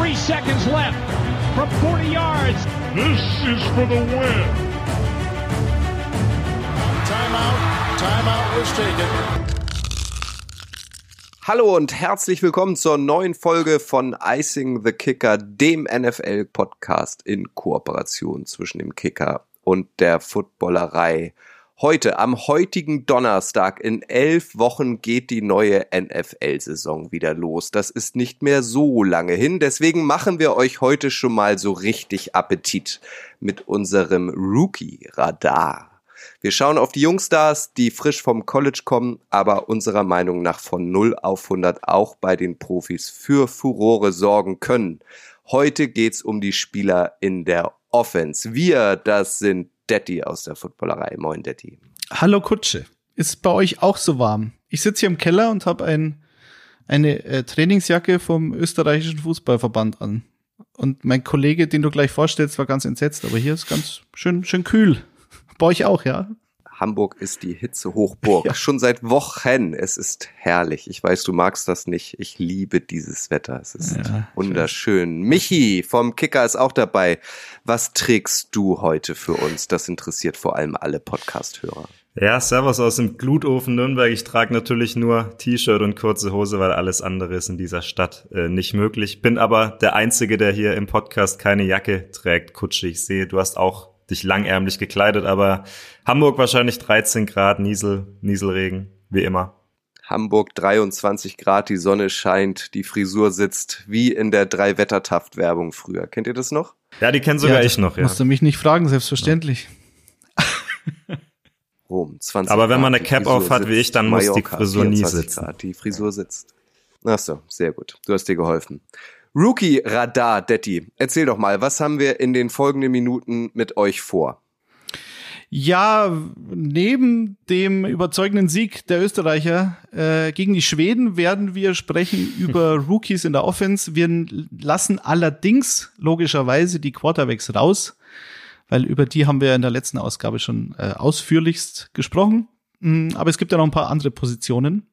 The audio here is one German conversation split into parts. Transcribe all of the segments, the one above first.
Three seconds left from 40 yards. This is for the win. Timeout. Timeout was taken. Hallo und herzlich willkommen zur neuen Folge von Icing the Kicker, dem NFL-Podcast in Kooperation zwischen dem Kicker und der Footballerei. Heute, am heutigen Donnerstag, in elf Wochen geht die neue NFL-Saison wieder los. Das ist nicht mehr so lange hin, deswegen machen wir euch heute schon mal so richtig Appetit mit unserem Rookie-Radar. Wir schauen auf die Jungstars, die frisch vom College kommen, aber unserer Meinung nach von 0 auf 100 auch bei den Profis für Furore sorgen können. Heute geht's um die Spieler in der Offense. Wir, das sind Detti aus der Footballerei. Moin, Detti. Hallo Kutsche. Ist bei euch auch so warm? Ich sitze hier im Keller und habe ein, eine äh, Trainingsjacke vom österreichischen Fußballverband an. Und mein Kollege, den du gleich vorstellst, war ganz entsetzt, aber hier ist ganz schön, schön kühl. Bei euch auch, ja? Hamburg ist die Hitzehochburg. Ja. Schon seit Wochen. Es ist herrlich. Ich weiß, du magst das nicht. Ich liebe dieses Wetter. Es ist ja, wunderschön. Michi vom Kicker ist auch dabei. Was trägst du heute für uns? Das interessiert vor allem alle Podcast-Hörer. Ja, Servus aus dem Glutofen Nürnberg. Ich trage natürlich nur T-Shirt und kurze Hose, weil alles andere ist in dieser Stadt äh, nicht möglich. Bin aber der Einzige, der hier im Podcast keine Jacke trägt. Kutsche, ich sehe, du hast auch dich langärmlich gekleidet, aber Hamburg wahrscheinlich 13 Grad, Niesel, Nieselregen, wie immer. Hamburg 23 Grad, die Sonne scheint, die Frisur sitzt, wie in der Drei-Wettertaft-Werbung früher. Kennt ihr das noch? Ja, die kennen sogar ja, ich noch, ja. Musst du mich nicht fragen, selbstverständlich. Rom, 20 Aber wenn man eine Cap auf hat wie ich, dann Mallorca, muss die Frisur nie sitzen. Grad, die Frisur sitzt. Ach so, sehr gut. Du hast dir geholfen. Rookie Radar, Detti. Erzähl doch mal, was haben wir in den folgenden Minuten mit euch vor? Ja, neben dem überzeugenden Sieg der Österreicher äh, gegen die Schweden werden wir sprechen über Rookies in der Offense. Wir lassen allerdings logischerweise die Quarterbacks raus, weil über die haben wir in der letzten Ausgabe schon äh, ausführlichst gesprochen. Mm, aber es gibt ja noch ein paar andere Positionen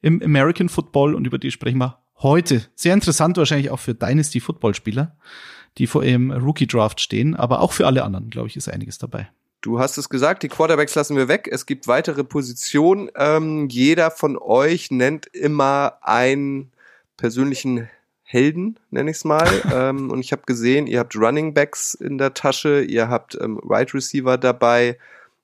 im American Football und über die sprechen wir heute. Sehr interessant wahrscheinlich auch für Dynasty Footballspieler, die vor ihrem Rookie Draft stehen, aber auch für alle anderen, glaube ich, ist einiges dabei. Du hast es gesagt, die Quarterbacks lassen wir weg. Es gibt weitere Positionen. Ähm, jeder von euch nennt immer einen persönlichen Helden, nenne ich es mal. ähm, und ich habe gesehen, ihr habt Running Backs in der Tasche, ihr habt ähm, Right Receiver dabei,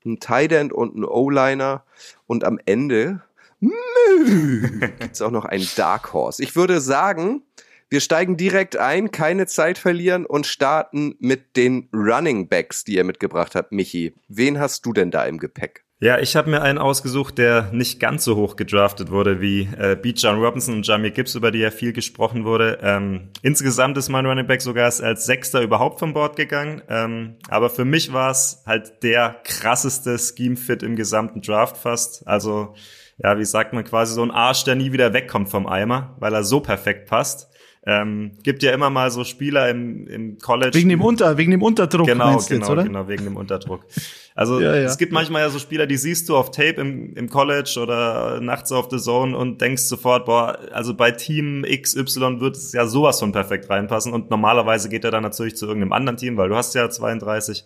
ein Tight End und ein O-Liner. Und am Ende gibt es auch noch einen Dark Horse. Ich würde sagen, wir steigen direkt ein, keine Zeit verlieren und starten mit den Running Backs, die ihr mitgebracht habt. Michi, wen hast du denn da im Gepäck? Ja, ich habe mir einen ausgesucht, der nicht ganz so hoch gedraftet wurde wie äh, Beat John Robinson und Jamie Gibbs, über die ja viel gesprochen wurde. Ähm, insgesamt ist mein Running Back sogar als Sechster überhaupt vom Board gegangen. Ähm, aber für mich war es halt der krasseste Scheme-Fit im gesamten Draft fast. Also ja, wie sagt man, quasi so ein Arsch, der nie wieder wegkommt vom Eimer, weil er so perfekt passt. Ähm, gibt ja immer mal so Spieler im, im College. Wegen dem Unter, wegen dem Unterdruck. Genau, genau, jetzt, oder? genau, wegen dem Unterdruck. Also ja, ja. es gibt manchmal ja so Spieler, die siehst du auf Tape im, im College oder nachts auf The Zone und denkst sofort, boah, also bei Team XY wird es ja sowas von perfekt reinpassen und normalerweise geht er dann natürlich zu irgendeinem anderen Team, weil du hast ja 32.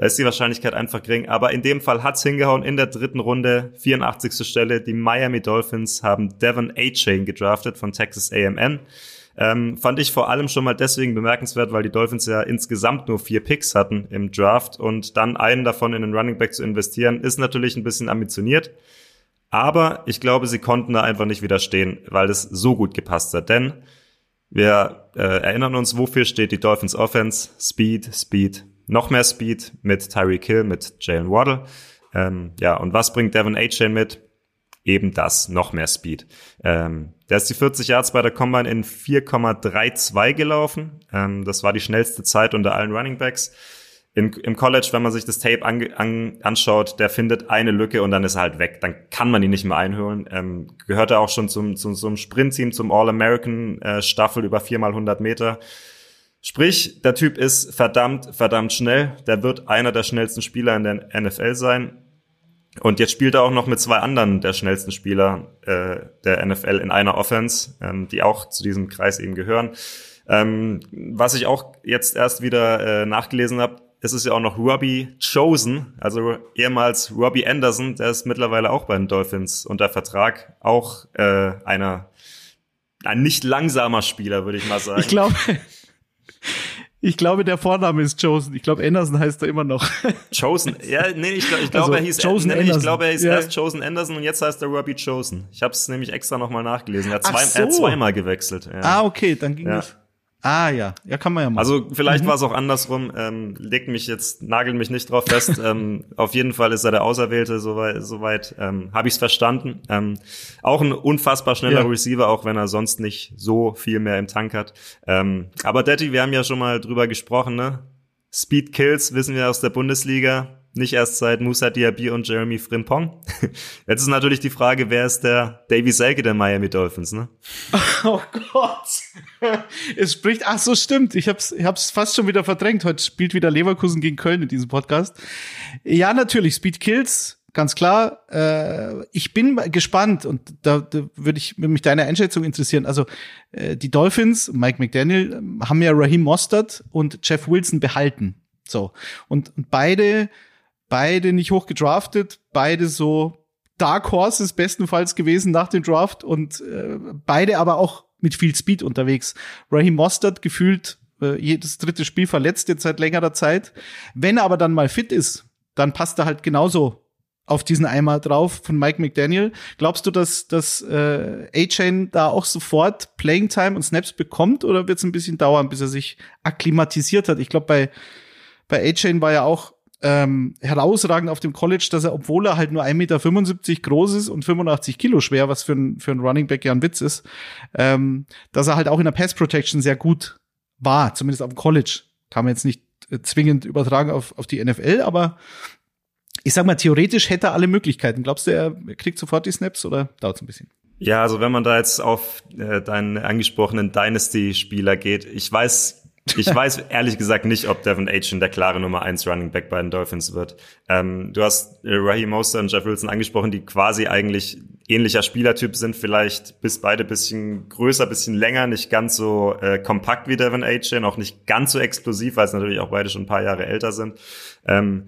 Da ist die Wahrscheinlichkeit einfach gering. Aber in dem Fall hat's hingehauen in der dritten Runde, 84. Stelle. Die Miami Dolphins haben Devon A-Chain gedraftet von Texas A&M. Ähm, fand ich vor allem schon mal deswegen bemerkenswert, weil die Dolphins ja insgesamt nur vier Picks hatten im Draft und dann einen davon in den Running Back zu investieren, ist natürlich ein bisschen ambitioniert. Aber ich glaube, sie konnten da einfach nicht widerstehen, weil es so gut gepasst hat. Denn wir äh, erinnern uns, wofür steht die Dolphins Offense? Speed, Speed, noch mehr Speed mit Tyreek Hill, mit Jalen Waddle. Ähm, ja, und was bringt Devin A-Chain mit? Eben das, noch mehr Speed. Ähm, der ist die 40 Yards bei der Combine in 4,32 gelaufen. Ähm, das war die schnellste Zeit unter allen Running Backs. In, Im College, wenn man sich das Tape an, an, anschaut, der findet eine Lücke und dann ist er halt weg. Dann kann man ihn nicht mehr einholen. Ähm, gehört er auch schon zum, zum, zum Sprintteam, zum All-American-Staffel äh, über 4 mal 100 Meter. Sprich, der Typ ist verdammt, verdammt schnell. Der wird einer der schnellsten Spieler in der NFL sein. Und jetzt spielt er auch noch mit zwei anderen der schnellsten Spieler äh, der NFL in einer Offense, ähm, die auch zu diesem Kreis eben gehören. Ähm, was ich auch jetzt erst wieder äh, nachgelesen habe, es ist ja auch noch Robbie Chosen, also ehemals Robbie Anderson, der ist mittlerweile auch bei den Dolphins unter Vertrag, auch äh, einer ein nicht langsamer Spieler, würde ich mal sagen. Ich glaube, ich glaube, der Vorname ist Chosen. Ich glaube, Anderson heißt er immer noch. Chosen? Ja, nee, ich, glaube, also, er hieß, Chosen nee, ich glaube, er hieß ja. erst Chosen Anderson und jetzt heißt er Robbie Chosen. Ich habe es nämlich extra nochmal nachgelesen. Er hat, zwei, so. er hat zweimal gewechselt. Ja. Ah, okay, dann ging ja. das. Ah ja, ja kann man ja machen. Also vielleicht mhm. war es auch andersrum. Ähm, legt mich jetzt, nagelt mich nicht drauf fest. ähm, auf jeden Fall ist er der Auserwählte, soweit, soweit ähm, habe ich es verstanden. Ähm, auch ein unfassbar schneller ja. Receiver, auch wenn er sonst nicht so viel mehr im Tank hat. Ähm, aber Daddy, wir haben ja schon mal drüber gesprochen, ne? Speed Kills wissen wir aus der Bundesliga nicht erst seit Musa Diaby und Jeremy Frimpong. Jetzt ist natürlich die Frage, wer ist der Davy Selke der Miami Dolphins, ne? Oh Gott. Es spricht, ach so, stimmt. Ich hab's, ich hab's fast schon wieder verdrängt. Heute spielt wieder Leverkusen gegen Köln in diesem Podcast. Ja, natürlich, Speed Kills, ganz klar. Äh, ich bin gespannt und da, da würde ich mich deine Einschätzung interessieren. Also äh, die Dolphins, Mike McDaniel, haben ja Raheem Mostert und Jeff Wilson behalten. So und, und beide beide nicht hoch gedraftet, beide so Dark Horses bestenfalls gewesen nach dem Draft und äh, beide aber auch mit viel Speed unterwegs. Raheem Mostert gefühlt äh, jedes dritte Spiel verletzt jetzt seit längerer Zeit. Wenn er aber dann mal fit ist, dann passt er halt genauso auf diesen Eimer drauf von Mike McDaniel. Glaubst du, dass, dass äh, A-Chain da auch sofort Playing Time und Snaps bekommt oder wird es ein bisschen dauern, bis er sich akklimatisiert hat? Ich glaube, bei, bei A-Chain war ja auch ähm, herausragend auf dem College, dass er, obwohl er halt nur 1,75 Meter groß ist und 85 Kilo schwer, was für ein, für ein Running Back ja ein Witz ist, ähm, dass er halt auch in der Pass Protection sehr gut war, zumindest auf dem College. Kann man jetzt nicht äh, zwingend übertragen auf, auf die NFL, aber ich sag mal, theoretisch hätte er alle Möglichkeiten. Glaubst du, er kriegt sofort die Snaps oder dauert ein bisschen? Ja, also wenn man da jetzt auf äh, deinen angesprochenen Dynasty-Spieler geht, ich weiß ich weiß ehrlich gesagt nicht, ob Devin Achen der klare Nummer eins Running Back bei den Dolphins wird. Ähm, du hast äh, Raheem Moster und Jeff Wilson angesprochen, die quasi eigentlich ähnlicher Spielertyp sind, vielleicht bis beide bisschen größer, bisschen länger, nicht ganz so äh, kompakt wie Devin Achen, auch nicht ganz so explosiv, weil es natürlich auch beide schon ein paar Jahre älter sind. Ähm,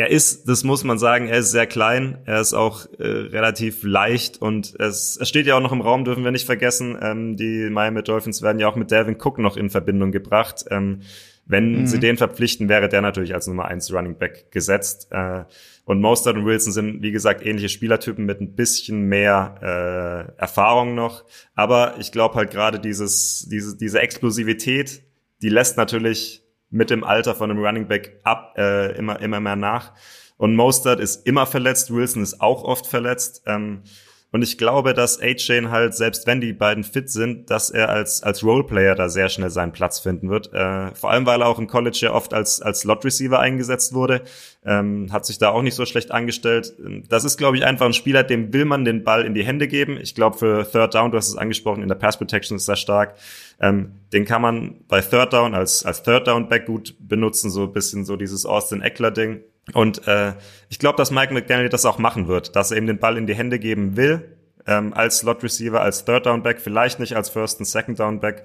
er ist, das muss man sagen, er ist sehr klein, er ist auch äh, relativ leicht und es, es steht ja auch noch im Raum, dürfen wir nicht vergessen, ähm, die Miami Dolphins werden ja auch mit Devin Cook noch in Verbindung gebracht. Ähm, wenn mhm. sie den verpflichten, wäre der natürlich als Nummer eins Running Back gesetzt. Äh, und Mostert und Wilson sind, wie gesagt, ähnliche Spielertypen mit ein bisschen mehr äh, Erfahrung noch. Aber ich glaube halt gerade dieses, diese, diese Explosivität, die lässt natürlich mit dem Alter von einem Running Back ab äh, immer immer mehr nach. Und Mostert ist immer verletzt, Wilson ist auch oft verletzt. Ähm, und ich glaube, dass A-Chain halt, selbst wenn die beiden fit sind, dass er als, als Roleplayer da sehr schnell seinen Platz finden wird. Äh, vor allem, weil er auch im College ja oft als, als Slot-Receiver eingesetzt wurde. Ähm, hat sich da auch nicht so schlecht angestellt. Das ist, glaube ich, einfach ein Spieler, dem will man den Ball in die Hände geben. Ich glaube, für Third Down, du hast es angesprochen, in der Pass Protection ist er stark. Ähm, den kann man bei Third Down als, als Third Down Back gut benutzen, so ein bisschen so dieses Austin Eckler Ding. Und äh, ich glaube, dass Mike McDaniel das auch machen wird, dass er ihm den Ball in die Hände geben will, ähm, als Slot Receiver, als Third Down Back, vielleicht nicht als First und Second Down Back.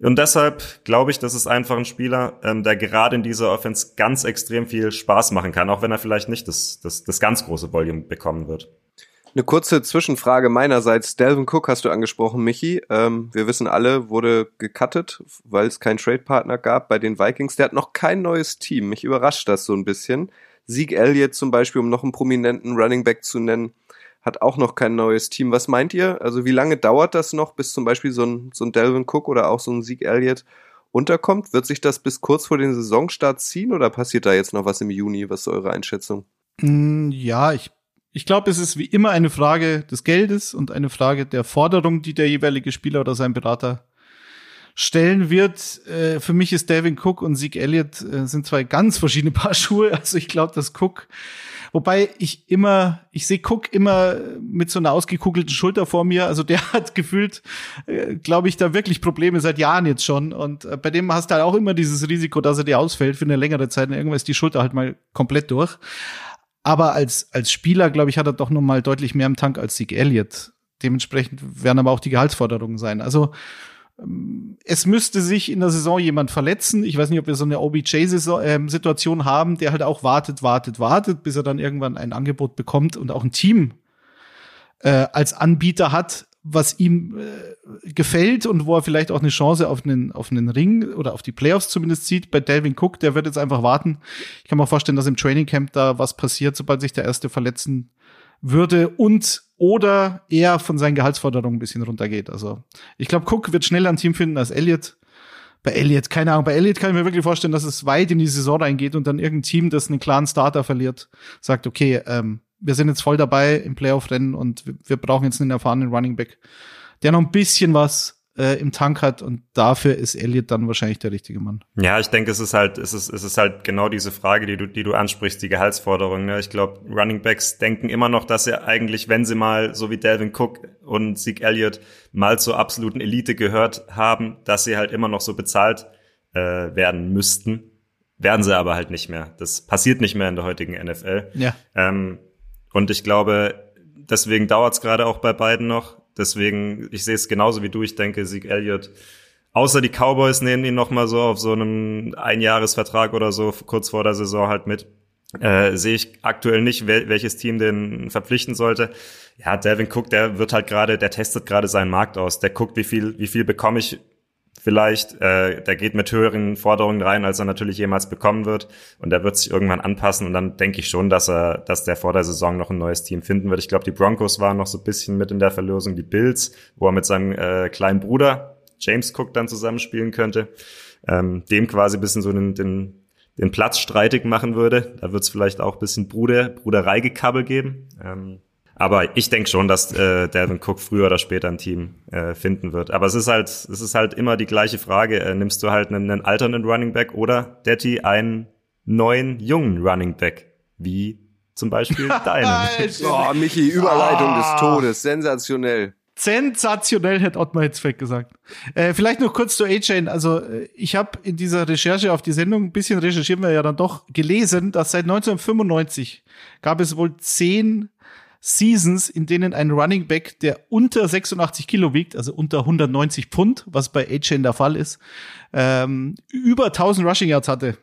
Und deshalb glaube ich, das ist einfach ein Spieler, ähm, der gerade in dieser Offense ganz extrem viel Spaß machen kann, auch wenn er vielleicht nicht das, das, das ganz große Volume bekommen wird. Eine kurze Zwischenfrage meinerseits. Delvin Cook hast du angesprochen, Michi. Ähm, wir wissen alle, wurde gecuttet, weil es keinen Trade-Partner gab bei den Vikings. Der hat noch kein neues Team. Mich überrascht das so ein bisschen. Sieg Elliott zum Beispiel, um noch einen prominenten Running Back zu nennen, hat auch noch kein neues Team. Was meint ihr? Also wie lange dauert das noch, bis zum Beispiel so ein, so ein Delvin Cook oder auch so ein Sieg Elliott unterkommt? Wird sich das bis kurz vor den Saisonstart ziehen oder passiert da jetzt noch was im Juni? Was ist eure Einschätzung? Mm, ja, ich ich glaube, es ist wie immer eine Frage des Geldes und eine Frage der Forderung, die der jeweilige Spieler oder sein Berater stellen wird. Äh, für mich ist Devin Cook und Zeke Elliott äh, sind zwei ganz verschiedene Paar Schuhe. Also ich glaube, dass Cook, wobei ich immer, ich sehe Cook immer mit so einer ausgekugelten Schulter vor mir. Also der hat gefühlt, äh, glaube ich, da wirklich Probleme seit Jahren jetzt schon. Und bei dem hast du halt auch immer dieses Risiko, dass er dir ausfällt für eine längere Zeit. Und irgendwann ist die Schulter halt mal komplett durch. Aber als, als Spieler, glaube ich, hat er doch noch mal deutlich mehr im Tank als Sieg Elliott. Dementsprechend werden aber auch die Gehaltsforderungen sein. Also ähm, es müsste sich in der Saison jemand verletzen. Ich weiß nicht, ob wir so eine OBJ-Situation ähm, haben, der halt auch wartet, wartet, wartet, bis er dann irgendwann ein Angebot bekommt und auch ein Team äh, als Anbieter hat, was ihm äh, gefällt und wo er vielleicht auch eine Chance auf einen, auf einen Ring oder auf die Playoffs zumindest sieht. Bei Delvin Cook, der wird jetzt einfach warten. Ich kann mir vorstellen, dass im Training Camp da was passiert, sobald sich der erste verletzen würde und oder er von seinen Gehaltsforderungen ein bisschen runtergeht. Also ich glaube, Cook wird schneller ein Team finden als Elliott. Bei Elliott, keine Ahnung, bei Elliott kann ich mir wirklich vorstellen, dass es weit in die Saison reingeht und dann irgendein Team, das einen klaren Starter verliert, sagt, okay, ähm, wir sind jetzt voll dabei im Playoff-Rennen und wir, wir brauchen jetzt einen erfahrenen Running Back, der noch ein bisschen was äh, im Tank hat und dafür ist Elliott dann wahrscheinlich der richtige Mann. Ja, ich denke, es ist halt, es ist, es ist halt genau diese Frage, die du, die du ansprichst, die Gehaltsforderung. Ne? Ich glaube, Running Backs denken immer noch, dass sie eigentlich, wenn sie mal so wie Delvin Cook und Zeke Elliott mal zur absoluten Elite gehört haben, dass sie halt immer noch so bezahlt äh, werden müssten. Werden sie aber halt nicht mehr. Das passiert nicht mehr in der heutigen NFL. Ja. Ähm, und ich glaube, deswegen dauert es gerade auch bei beiden noch. Deswegen, ich sehe es genauso wie du. Ich denke, Sieg Elliott, außer die Cowboys nehmen ihn noch mal so auf so einem Einjahresvertrag oder so kurz vor der Saison halt mit. Äh, sehe ich aktuell nicht, wel welches Team den verpflichten sollte. Ja, Devin Cook, der wird halt gerade, der testet gerade seinen Markt aus. Der guckt, wie viel, wie viel bekomme ich vielleicht. Äh, der geht mit höheren Forderungen rein, als er natürlich jemals bekommen wird. Und der wird sich irgendwann anpassen. Und dann denke ich schon, dass er, dass der vor der Saison noch ein neues Team finden wird. Ich glaube, die Broncos waren noch so ein bisschen mit in der Verlosung, die Bills, wo er mit seinem äh, kleinen Bruder James Cook dann zusammenspielen könnte. Ähm, dem quasi bisschen so den, den den Platz streitig machen würde. Da wird es vielleicht auch bisschen Bruder, Brudereigekabbel geben. Ähm, aber ich denke schon, dass äh, Devin Cook früher oder später ein Team äh, finden wird. Aber es ist halt, es ist halt immer die gleiche Frage. Äh, nimmst du halt einen, einen alternden Running Back oder Detti einen neuen jungen Running Back? Wie zum Beispiel deinen. oh, Michi, Überleitung oh. des Todes. Sensationell. Sensationell, hätte Ottmar Hitzfeld gesagt. Äh, vielleicht noch kurz zu A-Chain. Also äh, ich habe in dieser Recherche auf die Sendung ein bisschen recherchieren wir ja dann doch gelesen, dass seit 1995 gab es wohl zehn Seasons, in denen ein Running Back, der unter 86 Kilo wiegt, also unter 190 Pfund, was bei A-Chain der Fall ist, ähm, über 1000 Rushing Yards hatte.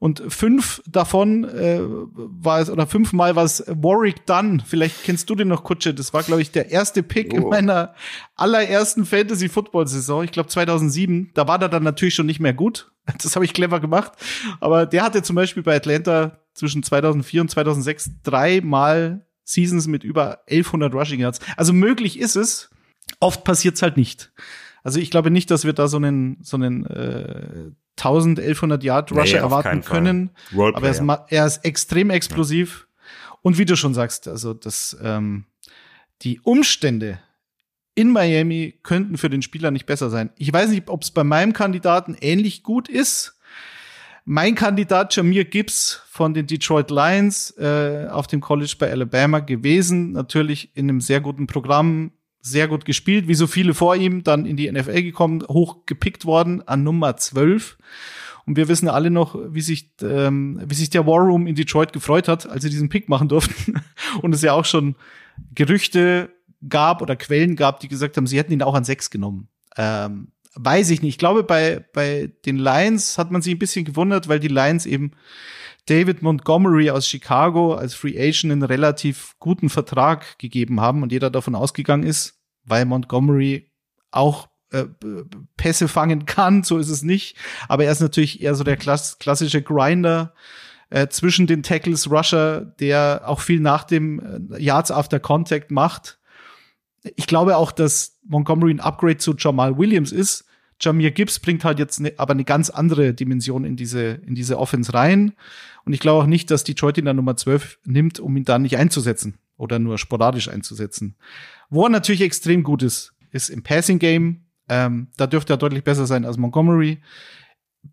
Und fünf davon äh, war es, oder fünfmal war es Warwick Dunn. Vielleicht kennst du den noch, Kutsche. Das war, glaube ich, der erste Pick oh. in meiner allerersten Fantasy-Football-Saison. Ich glaube 2007. Da war der dann natürlich schon nicht mehr gut. Das habe ich clever gemacht. Aber der hatte zum Beispiel bei Atlanta zwischen 2004 und 2006 dreimal Seasons mit über 1100 Rushing Yards. Also möglich ist es, oft passiert es halt nicht. Also ich glaube nicht, dass wir da so einen so einen äh, 1100 Yard Rusher nee, erwarten können. Aber er ist, er ist extrem explosiv. Ja. Und wie du schon sagst, also das ähm, die Umstände in Miami könnten für den Spieler nicht besser sein. Ich weiß nicht, ob es bei meinem Kandidaten ähnlich gut ist. Mein Kandidat Jamir Gibbs von den Detroit Lions äh, auf dem College bei Alabama gewesen. Natürlich in einem sehr guten Programm, sehr gut gespielt, wie so viele vor ihm, dann in die NFL gekommen, hoch gepickt worden an Nummer 12. Und wir wissen alle noch, wie sich, ähm, wie sich der War Room in Detroit gefreut hat, als sie diesen Pick machen durften. Und es ja auch schon Gerüchte gab oder Quellen gab, die gesagt haben, sie hätten ihn auch an sechs genommen. Ähm, weiß ich nicht. Ich glaube, bei, bei den Lions hat man sich ein bisschen gewundert, weil die Lions eben David Montgomery aus Chicago als Free Agent einen relativ guten Vertrag gegeben haben und jeder davon ausgegangen ist, weil Montgomery auch äh, Pässe fangen kann, so ist es nicht. Aber er ist natürlich eher so der klass klassische Grinder äh, zwischen den Tackles Rusher, der auch viel nach dem äh, Yards After Contact macht ich glaube auch, dass Montgomery ein Upgrade zu Jamal Williams ist. Jamir Gibbs bringt halt jetzt ne, aber eine ganz andere Dimension in diese, in diese Offense rein. Und ich glaube auch nicht, dass Detroit ihn dann Nummer 12 nimmt, um ihn dann nicht einzusetzen oder nur sporadisch einzusetzen. Wo er natürlich extrem gut ist, ist im Passing Game. Ähm, da dürfte er deutlich besser sein als Montgomery.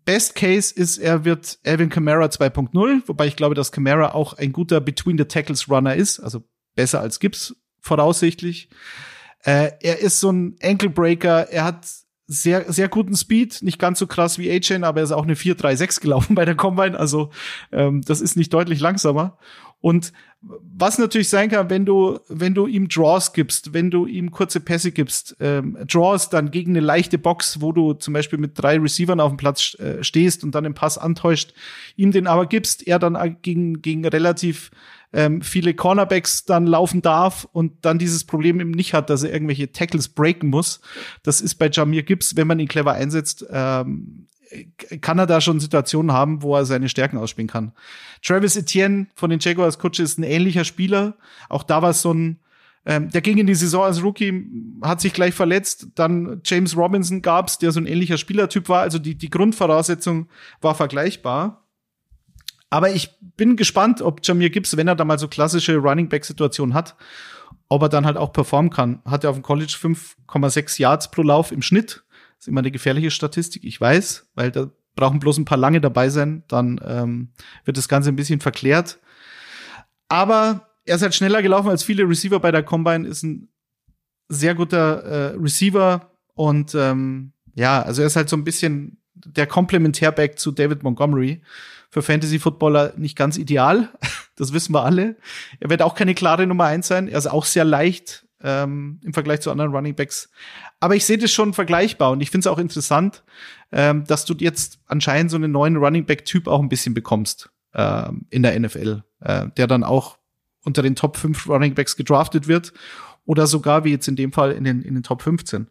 Best Case ist, er wird Alvin Kamara 2.0, wobei ich glaube, dass Kamara auch ein guter Between the Tackles Runner ist, also besser als Gibbs voraussichtlich. Äh, er ist so ein Ankle Breaker. Er hat sehr, sehr guten Speed, nicht ganz so krass wie A-Chain, aber er ist auch eine 4-3-6 gelaufen bei der Combine, also ähm, das ist nicht deutlich langsamer. Und was natürlich sein kann, wenn du, wenn du ihm Draws gibst, wenn du ihm kurze Pässe gibst, ähm, Draws dann gegen eine leichte Box, wo du zum Beispiel mit drei Receivern auf dem Platz äh, stehst und dann den Pass antäuscht, ihm den aber gibst, er dann gegen, gegen relativ ähm, viele Cornerbacks dann laufen darf und dann dieses Problem eben nicht hat, dass er irgendwelche Tackles breaken muss. Das ist bei Jamir Gibbs, wenn man ihn clever einsetzt, ähm, kann er da schon Situationen haben, wo er seine Stärken ausspielen kann. Travis Etienne von den Jaguars Coach ist ein ähnlicher Spieler. Auch da war es so ein, ähm, der ging in die Saison als Rookie, hat sich gleich verletzt. Dann James Robinson gab's, der so ein ähnlicher Spielertyp war. Also die, die Grundvoraussetzung war vergleichbar. Aber ich bin gespannt, ob Jamir Gibbs, wenn er da mal so klassische Running Back Situationen hat, ob er dann halt auch performen kann. Hat er auf dem College 5,6 Yards pro Lauf im Schnitt. Das ist immer eine gefährliche Statistik, ich weiß, weil da brauchen bloß ein paar lange dabei sein, dann ähm, wird das Ganze ein bisschen verklärt. Aber er ist halt schneller gelaufen als viele Receiver bei der Combine, ist ein sehr guter äh, Receiver und ähm, ja, also er ist halt so ein bisschen der Komplementärback zu David Montgomery für Fantasy-Footballer nicht ganz ideal. Das wissen wir alle. Er wird auch keine klare Nummer eins sein. Er ist auch sehr leicht ähm, im Vergleich zu anderen Running Backs. Aber ich sehe das schon vergleichbar und ich finde es auch interessant, ähm, dass du jetzt anscheinend so einen neuen Running Back-Typ auch ein bisschen bekommst ähm, in der NFL, äh, der dann auch unter den Top 5 Running Backs gedraftet wird oder sogar wie jetzt in dem Fall in den, in den Top 15.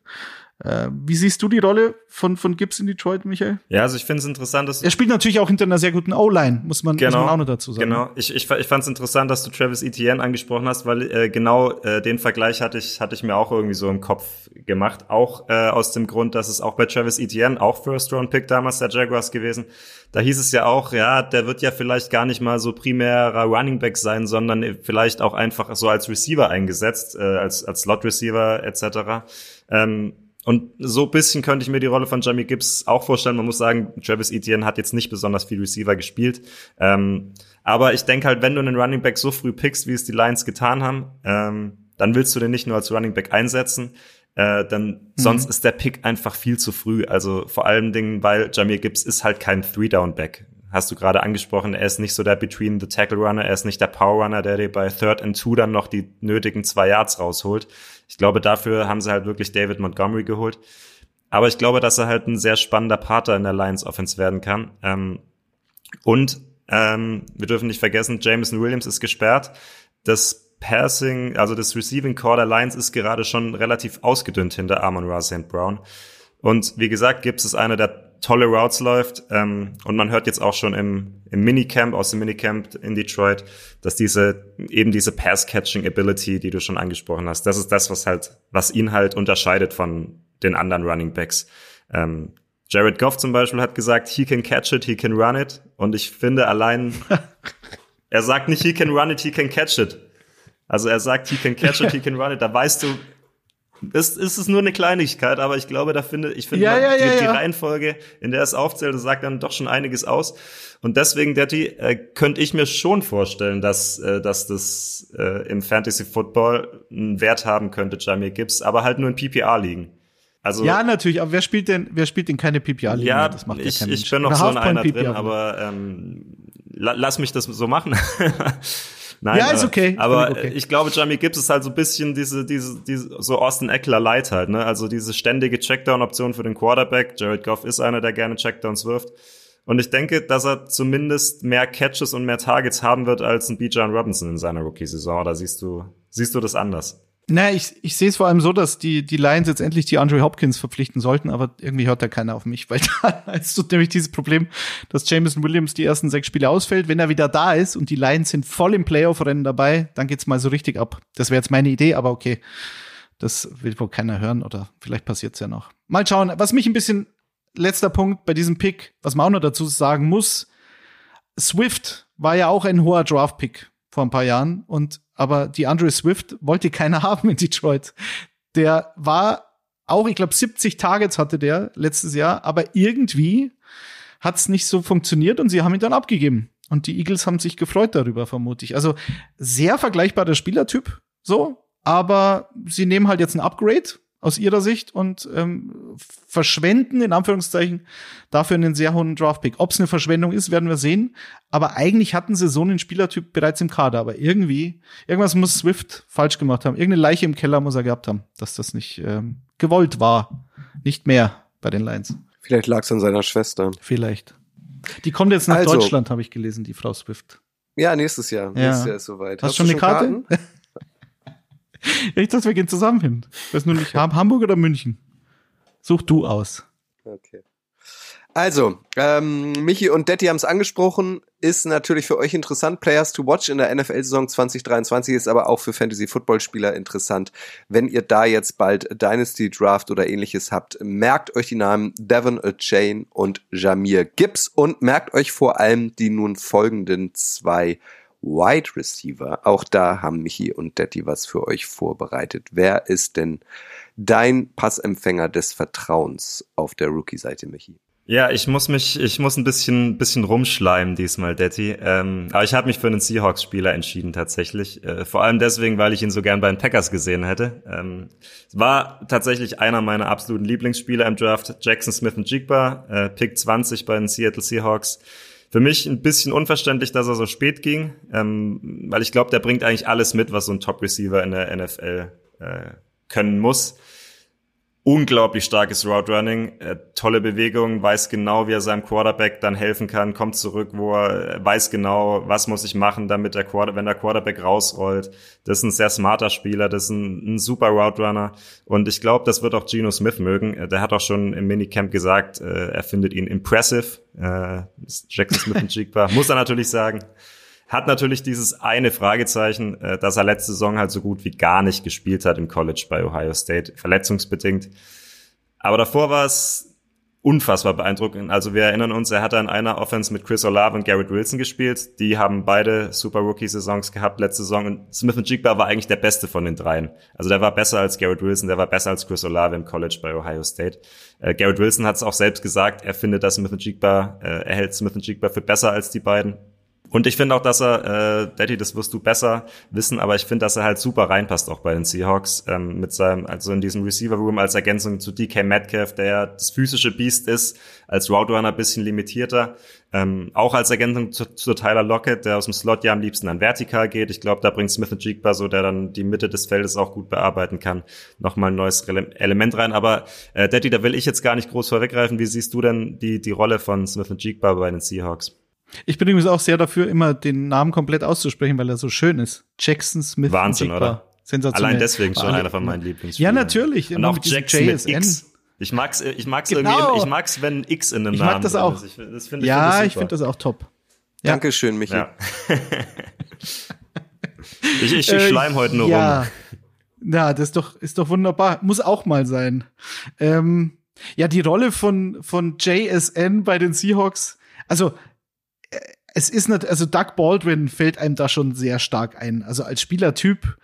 Äh, wie siehst du die Rolle von, von Gibbs in Detroit, Michael? Ja, also ich finde es interessant, dass er spielt natürlich auch hinter einer sehr guten O-Line, muss man, genau, muss man auch noch dazu sagen. Genau, ich, ich, ich fand es interessant, dass du Travis Etienne angesprochen hast, weil äh, genau äh, den Vergleich hatte ich, hatte ich mir auch irgendwie so im Kopf gemacht. Auch äh, aus dem Grund, dass es auch bei Travis Etienne, auch First-Round-Pick damals der Jaguars gewesen, da hieß es ja auch, ja, der wird ja vielleicht gar nicht mal so primärer Running Back sein, sondern vielleicht auch einfach so als Receiver eingesetzt, äh, als, als Slot-Receiver etc. Ähm, und so bisschen könnte ich mir die Rolle von Jamie Gibbs auch vorstellen. Man muss sagen, Travis Etienne hat jetzt nicht besonders viel Receiver gespielt. Ähm, aber ich denke halt, wenn du einen Running Back so früh pickst, wie es die Lions getan haben, ähm, dann willst du den nicht nur als Running Back einsetzen. Äh, dann mhm. sonst ist der Pick einfach viel zu früh. Also vor allen Dingen, weil Jamie Gibbs ist halt kein Three-Down-Back hast du gerade angesprochen, er ist nicht so der Between the Tackle Runner, er ist nicht der Power Runner, der dir bei Third and Two dann noch die nötigen zwei Yards rausholt. Ich glaube, dafür haben sie halt wirklich David Montgomery geholt. Aber ich glaube, dass er halt ein sehr spannender Partner in der Lions Offense werden kann. Ähm, und ähm, wir dürfen nicht vergessen, Jameson Williams ist gesperrt. Das Passing, also das Receiving Core der Lions ist gerade schon relativ ausgedünnt hinter Amon Ra St. Brown. Und wie gesagt, Gibbs ist einer, der tolle Routes läuft. Ähm, und man hört jetzt auch schon im, im Minicamp, aus dem Minicamp in Detroit, dass diese, eben diese Pass-Catching-Ability, die du schon angesprochen hast, das ist das, was halt, was ihn halt unterscheidet von den anderen Running Backs. Ähm, Jared Goff zum Beispiel hat gesagt, he can catch it, he can run it. Und ich finde allein, er sagt nicht, he can run it, he can catch it. Also er sagt, he can catch it, he can run it. Da weißt du, das ist es nur eine Kleinigkeit, aber ich glaube, da finde ich finde ja, ja, die, ja, die, Reihenfolge, in der es aufzählt, das sagt dann doch schon einiges aus. Und deswegen, Detti, äh, könnte ich mir schon vorstellen, dass äh, dass das äh, im Fantasy Football einen Wert haben könnte, Jamie Gibbs, aber halt nur in PPR liegen. Also ja, natürlich. Aber wer spielt denn wer spielt denn keine PPR ligen? Ja, das macht ja ich, kein ich bin noch Oder so in einer drin, aber ähm, lass mich das so machen. Nein, ja, ist okay. Aber okay. ich glaube, Jamie Gibbs ist halt so ein bisschen diese, diese, diese so Austin Eckler Light halt, ne? Also diese ständige Checkdown-Option für den Quarterback. Jared Goff ist einer, der gerne Checkdowns wirft. Und ich denke, dass er zumindest mehr Catches und mehr Targets haben wird als ein Bijan Robinson in seiner Rookie-Saison. Oder siehst du, siehst du das anders? Naja, ich, ich sehe es vor allem so, dass die, die Lions jetzt endlich die Andre Hopkins verpflichten sollten, aber irgendwie hört da keiner auf mich, weil da ist nämlich dieses Problem, dass Jameson Williams die ersten sechs Spiele ausfällt. Wenn er wieder da ist und die Lions sind voll im Playoff-Rennen dabei, dann geht's mal so richtig ab. Das wäre jetzt meine Idee, aber okay. Das will wohl keiner hören oder vielleicht passiert's ja noch. Mal schauen. Was mich ein bisschen, letzter Punkt bei diesem Pick, was man auch noch dazu sagen muss, Swift war ja auch ein hoher Draft-Pick vor ein paar Jahren und aber die Andre Swift wollte keiner haben in Detroit. Der war auch, ich glaube, 70 Targets hatte der letztes Jahr, aber irgendwie hat es nicht so funktioniert und sie haben ihn dann abgegeben. Und die Eagles haben sich gefreut darüber, vermute ich. Also sehr vergleichbarer Spielertyp, so, aber sie nehmen halt jetzt ein Upgrade aus ihrer Sicht und ähm, verschwenden in Anführungszeichen dafür einen sehr hohen Draftpick. Ob es eine Verschwendung ist, werden wir sehen. Aber eigentlich hatten sie so einen Spielertyp bereits im Kader. Aber irgendwie, irgendwas muss Swift falsch gemacht haben. Irgendeine Leiche im Keller muss er gehabt haben, dass das nicht ähm, gewollt war. Nicht mehr bei den Lions. Vielleicht lag es an seiner Schwester. Vielleicht. Die kommt jetzt nach also, Deutschland, habe ich gelesen, die Frau Swift. Ja, nächstes Jahr. Ja. Nächstes Jahr ist soweit. Hast, Hast schon eine Karte? ich dachte, wir gehen zusammen hin. Weiß nur nicht, Hamburg oder München? Such du aus. Okay. Also, ähm, Michi und Detti haben es angesprochen, ist natürlich für euch interessant, Players to Watch in der NFL-Saison 2023 ist aber auch für Fantasy-Football-Spieler interessant. Wenn ihr da jetzt bald Dynasty Draft oder ähnliches habt, merkt euch die Namen Devon Chain und Jamir Gibbs und merkt euch vor allem die nun folgenden zwei Wide Receiver. Auch da haben Michi und Detti was für euch vorbereitet. Wer ist denn dein Passempfänger des Vertrauens auf der Rookie-Seite, Michi? Ja, ich muss mich, ich muss ein bisschen, bisschen rumschleimen diesmal, Detti. Ähm, aber ich habe mich für einen Seahawks-Spieler entschieden tatsächlich. Äh, vor allem deswegen, weil ich ihn so gern bei den Packers gesehen hätte. Ähm, war tatsächlich einer meiner absoluten Lieblingsspieler im Draft, Jackson Smith und Jigba, äh, Pick 20 bei den Seattle Seahawks. Für mich ein bisschen unverständlich, dass er so spät ging, ähm, weil ich glaube, der bringt eigentlich alles mit, was so ein Top-Receiver in der NFL äh, können muss unglaublich starkes Route Running, äh, tolle Bewegung, weiß genau, wie er seinem Quarterback dann helfen kann, kommt zurück, wo er äh, weiß genau, was muss ich machen, damit der Quarter, wenn der Quarterback rausrollt. Das ist ein sehr smarter Spieler, das ist ein, ein super Route Runner und ich glaube, das wird auch Geno Smith mögen. Äh, der hat auch schon im Minicamp gesagt, äh, er findet ihn impressive. Äh, Jackson Smith und Jigba muss er natürlich sagen. Hat natürlich dieses eine Fragezeichen, äh, dass er letzte Saison halt so gut wie gar nicht gespielt hat im College bei Ohio State, verletzungsbedingt. Aber davor war es unfassbar beeindruckend. Also wir erinnern uns, er hat in einer Offense mit Chris Olave und Garrett Wilson gespielt. Die haben beide Super Rookie-Saisons gehabt letzte Saison. Und Smith Jigba war eigentlich der Beste von den dreien. Also der war besser als Garrett Wilson, der war besser als Chris Olave im College bei Ohio State. Äh, Garrett Wilson hat es auch selbst gesagt, er findet, dass Smith Jigba, äh, er hält Smith Jigba für besser als die beiden. Und ich finde auch, dass er, äh, Daddy, das wirst du besser wissen, aber ich finde, dass er halt super reinpasst auch bei den Seahawks ähm, mit seinem, also in diesem Receiver Room als Ergänzung zu DK Metcalf, der ja das physische Beast ist, als Route Runner bisschen limitierter, ähm, auch als Ergänzung zu, zu, Tyler Lockett, der aus dem Slot ja am liebsten an vertikal geht. Ich glaube, da bringt Smith Jigba so, der dann die Mitte des Feldes auch gut bearbeiten kann, nochmal ein neues Element rein. Aber äh, Daddy, da will ich jetzt gar nicht groß vorweggreifen. Wie siehst du denn die die Rolle von Smith Jigba bei den Seahawks? Ich bin übrigens auch sehr dafür, immer den Namen komplett auszusprechen, weil er so schön ist. Jackson Smith. Wahnsinn, oder? Sensationell. Allein deswegen schon einer von meinen Lieblingsspielern. Ja, natürlich. Und auch Jackson mit X. Ich mag's, ich mag's genau. irgendwie, ich mag's, wenn X in den ich Namen mag das auch. Ich, das find, ja, ich finde das auch top. Ja. Dankeschön, Michi. Ja. ich, ich, ich schleim heute nur ja. rum. Ja, das ist doch, ist doch wunderbar. Muss auch mal sein. Ähm, ja, die Rolle von, von JSN bei den Seahawks. Also, es ist nicht, also Doug Baldwin fällt einem da schon sehr stark ein. Also als Spielertyp,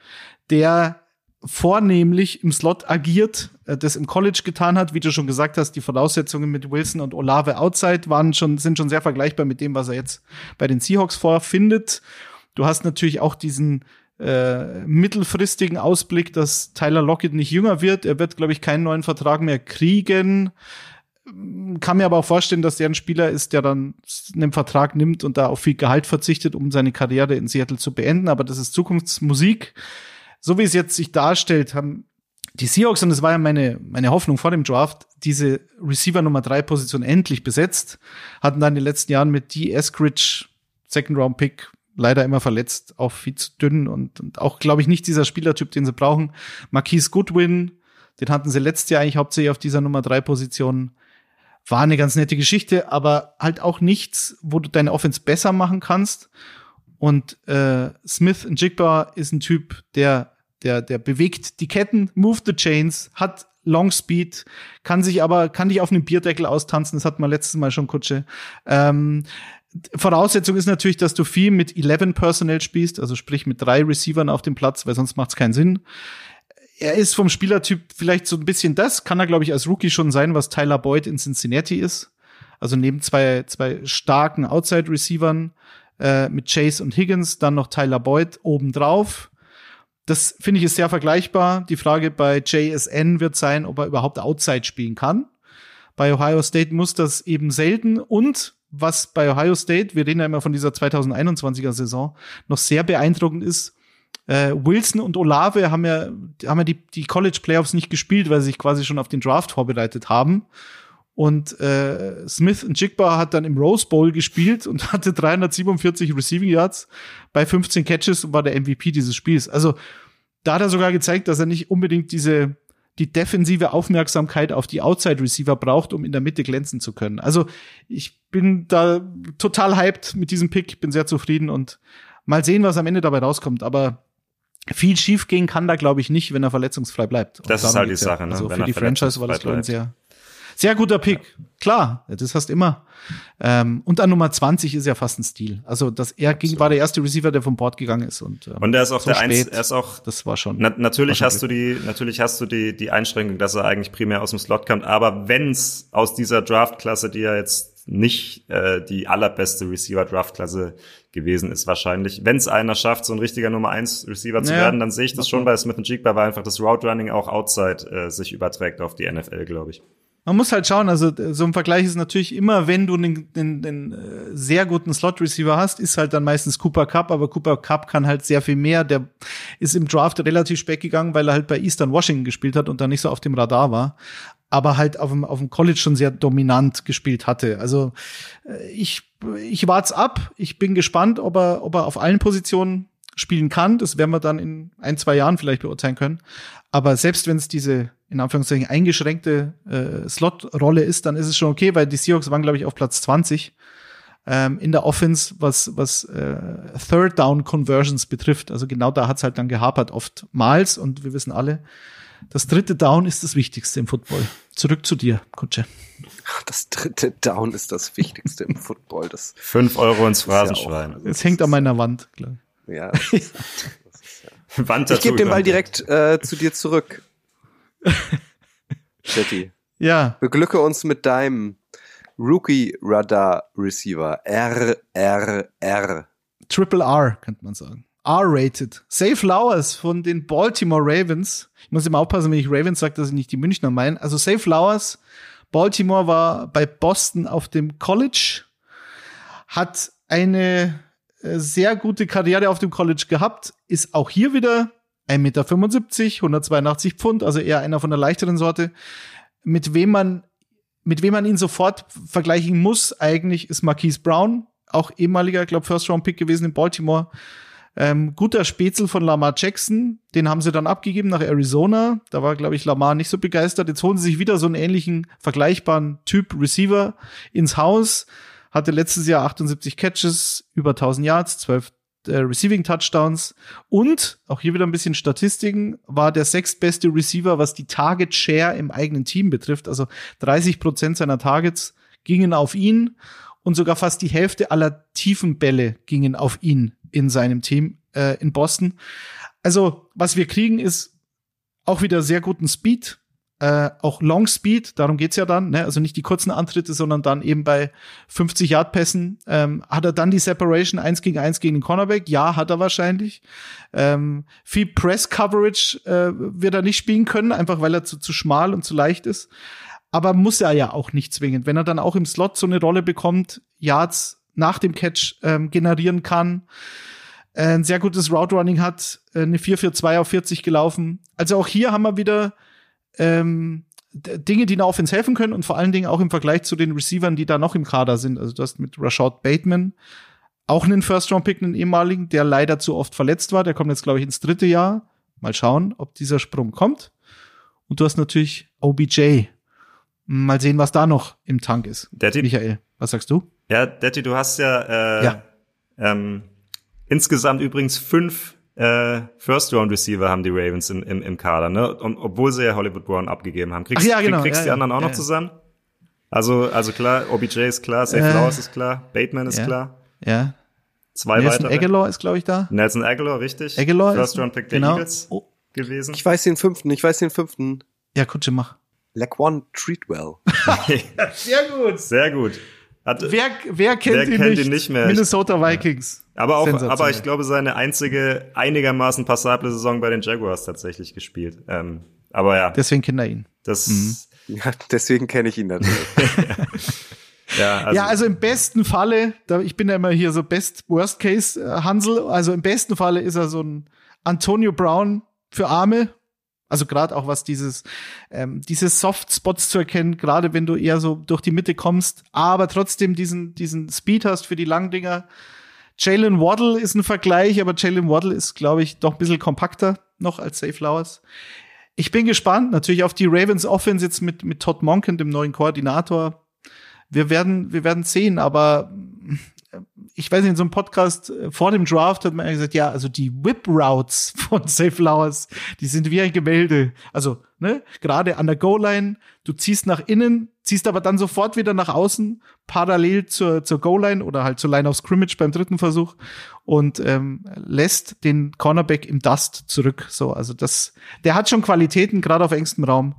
der vornehmlich im Slot agiert, äh, das im College getan hat, wie du schon gesagt hast, die Voraussetzungen mit Wilson und Olave outside waren schon, sind schon sehr vergleichbar mit dem, was er jetzt bei den Seahawks vorfindet. Du hast natürlich auch diesen äh, mittelfristigen Ausblick, dass Tyler Lockett nicht jünger wird. Er wird, glaube ich, keinen neuen Vertrag mehr kriegen kann mir aber auch vorstellen, dass der ein Spieler ist, der dann einen Vertrag nimmt und da auf viel Gehalt verzichtet, um seine Karriere in Seattle zu beenden. Aber das ist Zukunftsmusik. So wie es jetzt sich darstellt, haben die Seahawks, und das war ja meine, meine Hoffnung vor dem Draft, diese Receiver Nummer drei Position endlich besetzt, hatten dann in den letzten Jahren mit D. Eskridge, Second Round Pick, leider immer verletzt, auch viel zu dünn und, und auch, glaube ich, nicht dieser Spielertyp, den sie brauchen. Marquise Goodwin, den hatten sie letztes Jahr eigentlich hauptsächlich auf dieser Nummer drei Position war eine ganz nette Geschichte, aber halt auch nichts, wo du deine Offense besser machen kannst. Und äh, Smith Jigba ist ein Typ, der, der, der bewegt die Ketten, move the chains, hat Long Speed, kann sich aber, kann dich auf einem Bierdeckel austanzen, das hat man letztes Mal schon Kutsche. Ähm, Voraussetzung ist natürlich, dass du viel mit 11 Personnel spielst, also sprich mit drei Receivern auf dem Platz, weil sonst macht es keinen Sinn er ist vom Spielertyp vielleicht so ein bisschen das, kann er, glaube ich, als Rookie schon sein, was Tyler Boyd in Cincinnati ist. Also neben zwei, zwei starken Outside-Receivern äh, mit Chase und Higgins, dann noch Tyler Boyd obendrauf. Das finde ich ist sehr vergleichbar. Die Frage bei JSN wird sein, ob er überhaupt Outside spielen kann. Bei Ohio State muss das eben selten und was bei Ohio State, wir reden ja immer von dieser 2021er Saison, noch sehr beeindruckend ist, äh, Wilson und Olave haben ja, haben ja die, die College Playoffs nicht gespielt, weil sie sich quasi schon auf den Draft vorbereitet haben. Und äh, Smith und Jigba hat dann im Rose Bowl gespielt und hatte 347 Receiving Yards bei 15 Catches und war der MVP dieses Spiels. Also da hat er sogar gezeigt, dass er nicht unbedingt diese die defensive Aufmerksamkeit auf die Outside Receiver braucht, um in der Mitte glänzen zu können. Also ich bin da total hyped mit diesem Pick, bin sehr zufrieden und mal sehen, was am Ende dabei rauskommt. Aber viel schief gehen kann da, glaube ich, nicht, wenn er verletzungsfrei bleibt. Und das ist halt die Sache. Ne? Also wenn für die Franchise war das, glaube ich, sehr, sehr guter Pick. Ja. Klar, das hast immer. Ähm, und an Nummer 20 ist ja fast ein Stil. Also, dass er ging, war der erste Receiver, der vom Board gegangen ist. Und, ähm, und er ist auch so der Eins, er ist auch, das war schon. Na, natürlich war schon hast du die, natürlich hast du die, die Einschränkung, dass er eigentlich primär aus dem Slot kommt. Aber wenn's aus dieser Draftklasse, die ja jetzt nicht äh, die allerbeste Receiver-Draftklasse gewesen ist wahrscheinlich. Wenn es einer schafft, so ein richtiger Nummer 1 Receiver zu ja, werden, dann sehe ich das schon bei Smith Jigba, weil einfach das Route Running auch outside äh, sich überträgt auf die NFL, glaube ich. Man muss halt schauen, also so ein Vergleich ist natürlich immer, wenn du einen, einen, einen äh, sehr guten Slot-Receiver hast, ist halt dann meistens Cooper Cup, aber Cooper Cup kann halt sehr viel mehr. Der ist im Draft relativ spät gegangen, weil er halt bei Eastern Washington gespielt hat und da nicht so auf dem Radar war aber halt auf dem, auf dem College schon sehr dominant gespielt hatte. Also äh, ich, ich warte ab. Ich bin gespannt, ob er, ob er auf allen Positionen spielen kann. Das werden wir dann in ein, zwei Jahren vielleicht beurteilen können. Aber selbst wenn es diese in Anführungszeichen eingeschränkte äh, Slot-Rolle ist, dann ist es schon okay, weil die Seahawks waren, glaube ich, auf Platz 20 ähm, in der Offense, was, was äh, Third Down Conversions betrifft. Also genau da hat es halt dann gehapert oftmals und wir wissen alle, das dritte Down ist das Wichtigste im Football. Zurück zu dir, Kutsche. Das dritte Down ist das Wichtigste im Football. Das Fünf Euro ins Phrasenschwein. Es ja hängt an meiner Wand, klar. Ja. Wand ich gebe den Ball direkt äh, zu dir zurück. Jetty. Ja. Beglücke uns mit deinem Rookie Radar Receiver. RRR. Triple R, könnte man sagen. R-rated. Safe Flowers von den Baltimore Ravens. Ich muss immer aufpassen, wenn ich Ravens sage, dass ich nicht die Münchner meine. Also Safe Flowers. Baltimore war bei Boston auf dem College, hat eine äh, sehr gute Karriere auf dem College gehabt, ist auch hier wieder 1,75 Meter, 182 Pfund, also eher einer von der leichteren Sorte. Mit wem man, mit wem man ihn sofort vergleichen muss, eigentlich ist Marquise Brown, auch ehemaliger, glaube First Round Pick gewesen in Baltimore. Ähm, guter Spätzle von Lamar Jackson, den haben sie dann abgegeben nach Arizona. Da war, glaube ich, Lamar nicht so begeistert. Jetzt holen sie sich wieder so einen ähnlichen, vergleichbaren Typ Receiver ins Haus. Hatte letztes Jahr 78 Catches, über 1000 Yards, 12 äh, Receiving Touchdowns und auch hier wieder ein bisschen Statistiken, war der sechstbeste Receiver, was die Target Share im eigenen Team betrifft. Also 30 Prozent seiner Targets gingen auf ihn und sogar fast die Hälfte aller tiefen Bälle gingen auf ihn in seinem Team äh, in Boston. Also, was wir kriegen, ist auch wieder sehr guten Speed, äh, auch Long Speed, darum geht's ja dann, ne? also nicht die kurzen Antritte, sondern dann eben bei 50 Yard Pässen ähm, hat er dann die Separation eins gegen eins gegen den Cornerback, ja, hat er wahrscheinlich. Ähm, viel Press Coverage äh, wird er nicht spielen können, einfach weil er zu, zu schmal und zu leicht ist. Aber muss er ja auch nicht zwingend. Wenn er dann auch im Slot so eine Rolle bekommt, Yards nach dem Catch ähm, generieren kann. Äh, ein sehr gutes Route Running hat, äh, eine 4-4-2 auf 40 gelaufen. Also auch hier haben wir wieder ähm, Dinge, die in der Offense helfen können und vor allen Dingen auch im Vergleich zu den Receivern, die da noch im Kader sind. Also du hast mit Rashad Bateman auch einen First-Round-Pick, einen ehemaligen, der leider zu oft verletzt war. Der kommt jetzt, glaube ich, ins dritte Jahr. Mal schauen, ob dieser Sprung kommt. Und du hast natürlich OBJ. Mal sehen, was da noch im Tank ist. Michael, was sagst du? Ja, Detti, du hast ja, äh, ja. Ähm, insgesamt übrigens fünf äh, First-Round-Receiver haben die Ravens im, im, im Kader, ne? Und, obwohl sie ja Hollywood Brown abgegeben haben. Kriegst, Ach ja, genau. kriegst ja, die anderen ja, auch noch zusammen? Also, also klar, OBJ ist klar, Safe äh, Flowers ist klar, Bateman ist klar. Ja. Zwei Nelson weitere. Aguilar ist, glaube ich, da. Nelson Aguilar, richtig. Aguilar First Round Pick der genau. Eagles oh. gewesen. Ich weiß den fünften, ich weiß den fünften. Ja, Kutsche, mach. Laquan Treatwell. Sehr gut. Sehr gut. Hat, wer, wer kennt, wer ihn, kennt nicht? ihn, nicht? mehr? Minnesota Vikings. Ja. Aber auch, aber ich glaube, seine einzige einigermaßen passable Saison bei den Jaguars tatsächlich gespielt. Ähm, aber ja. Deswegen kennt er ihn. Das, mhm. ja, deswegen kenne ich ihn natürlich. ja, also, ja, also im besten Falle, da, ich bin ja immer hier so Best Worst Case äh, Hansel, also im besten Falle ist er so ein Antonio Brown für Arme, also gerade auch was dieses, ähm, diese Soft-Spots zu erkennen, gerade wenn du eher so durch die Mitte kommst, aber trotzdem diesen, diesen Speed hast für die Langdinger. Jalen Waddle ist ein Vergleich, aber Jalen Waddle ist, glaube ich, doch ein bisschen kompakter noch als Safe Flowers. Ich bin gespannt, natürlich auf die Ravens Offense jetzt mit, mit Todd Monken, dem neuen Koordinator. Wir werden, wir werden sehen, aber ich weiß nicht, in so einem Podcast äh, vor dem Draft hat man gesagt, ja, also die Whip Routes von Safe Flowers, die sind wie ein Gemälde. Also, ne, gerade an der Goal-Line, du ziehst nach innen, ziehst aber dann sofort wieder nach außen, parallel zur, zur Goal-Line oder halt zur Line of Scrimmage beim dritten Versuch und ähm, lässt den Cornerback im Dust zurück. So, also das, der hat schon Qualitäten, gerade auf engstem Raum,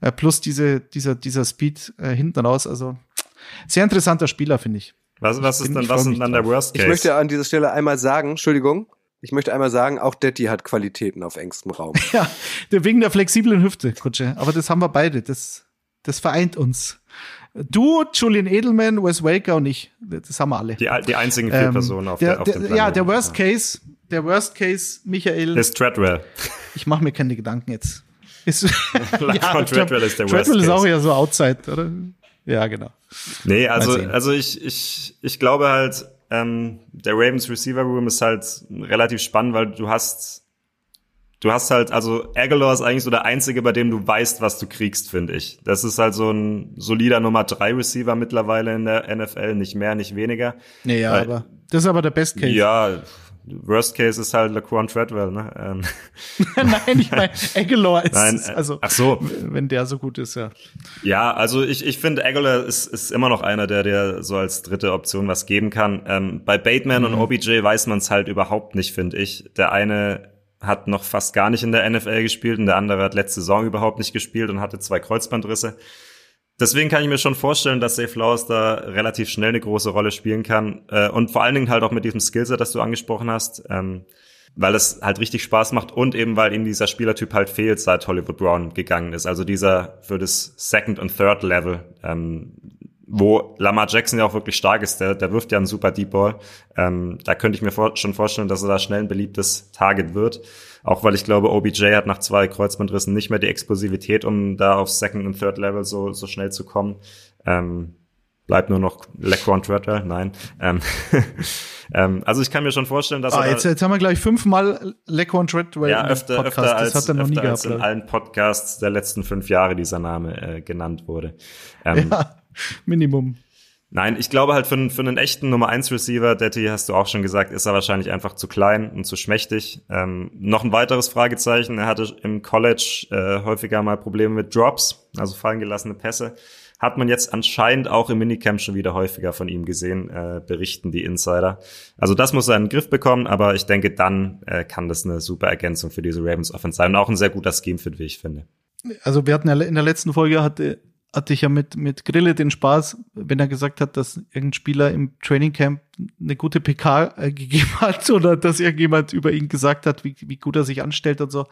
äh, plus diese, dieser, dieser Speed äh, hinten raus. Also sehr interessanter Spieler, finde ich. Was, was ist denn, was ist dann der Worst Case? Ich möchte an dieser Stelle einmal sagen, Entschuldigung, ich möchte einmal sagen, auch Detti hat Qualitäten auf engstem Raum. ja, wegen der flexiblen Hüfte, Kutsche. Aber das haben wir beide. Das, das vereint uns. Du, Julian Edelman, Wes Waker und ich. Das haben wir alle. Die, die einzigen vier ähm, Personen auf, der, der, auf dem Planeten. Ja, der Worst Case, der Worst Case, Michael. Ist Treadwell. Ich mache mir keine Gedanken jetzt. Ist, ja, Treadwell ist der Worst Treadwell ist auch ja so outside, oder? Ja, genau. Nee, also, also ich, ich, ich glaube halt, ähm, der Ravens Receiver Room ist halt relativ spannend, weil du hast, du hast halt, also Aguilar ist eigentlich so der einzige, bei dem du weißt, was du kriegst, finde ich. Das ist halt so ein solider Nummer drei Receiver mittlerweile in der NFL, nicht mehr, nicht weniger. Nee, ja, weil, aber das ist aber der Best Case. Ja, Worst Case ist halt Laquan Treadwell, ne? Ähm. Nein, ich meine, Aguilar ist, Nein, äh, also, ach so. wenn der so gut ist, ja. Ja, also ich, ich finde, Aguilar ist, ist immer noch einer, der dir so als dritte Option was geben kann. Ähm, bei Bateman mhm. und OBJ weiß man es halt überhaupt nicht, finde ich. Der eine hat noch fast gar nicht in der NFL gespielt und der andere hat letzte Saison überhaupt nicht gespielt und hatte zwei Kreuzbandrisse. Deswegen kann ich mir schon vorstellen, dass Safe Flowers da relativ schnell eine große Rolle spielen kann. Äh, und vor allen Dingen halt auch mit diesem Skillset, das du angesprochen hast, ähm, weil es halt richtig Spaß macht und eben weil ihm dieser Spielertyp halt fehlt, seit Hollywood Brown gegangen ist. Also dieser für das Second und Third Level, ähm, wo Lamar Jackson ja auch wirklich stark ist, der, der wirft ja einen super Deep Ball. Ähm, da könnte ich mir vor, schon vorstellen, dass er da schnell ein beliebtes Target wird. Auch weil ich glaube, OBJ hat nach zwei Kreuzbandrissen nicht mehr die Explosivität, um da auf Second und Third Level so, so schnell zu kommen. Ähm, bleibt nur noch Lecron Treadwell, nein. Ähm, ähm, also ich kann mir schon vorstellen, dass ah, er jetzt, jetzt haben wir gleich fünfmal Lecron Treadwell ja, öfter, Podcast. öfter als, das hat er noch nie gehabt, als in allen Podcasts der letzten fünf Jahre dieser Name äh, genannt wurde. Ähm, ja, Minimum. Nein, ich glaube halt für, für einen echten Nummer 1 Receiver, Detti, hast du auch schon gesagt, ist er wahrscheinlich einfach zu klein und zu schmächtig. Ähm, noch ein weiteres Fragezeichen, er hatte im College äh, häufiger mal Probleme mit Drops, also fallen gelassene Pässe. Hat man jetzt anscheinend auch im Minicamp schon wieder häufiger von ihm gesehen, äh, berichten die Insider. Also das muss er in den Griff bekommen, aber ich denke, dann äh, kann das eine super Ergänzung für diese Ravens Offense sein und auch ein sehr guter Scheme-Fit, wie ich finde. Also wir hatten ja in der letzten Folge hatte hatte ich ja mit, mit Grille den Spaß, wenn er gesagt hat, dass irgendein Spieler im Trainingcamp eine gute PK äh, gegeben hat oder dass irgendjemand über ihn gesagt hat, wie, wie gut er sich anstellt und so.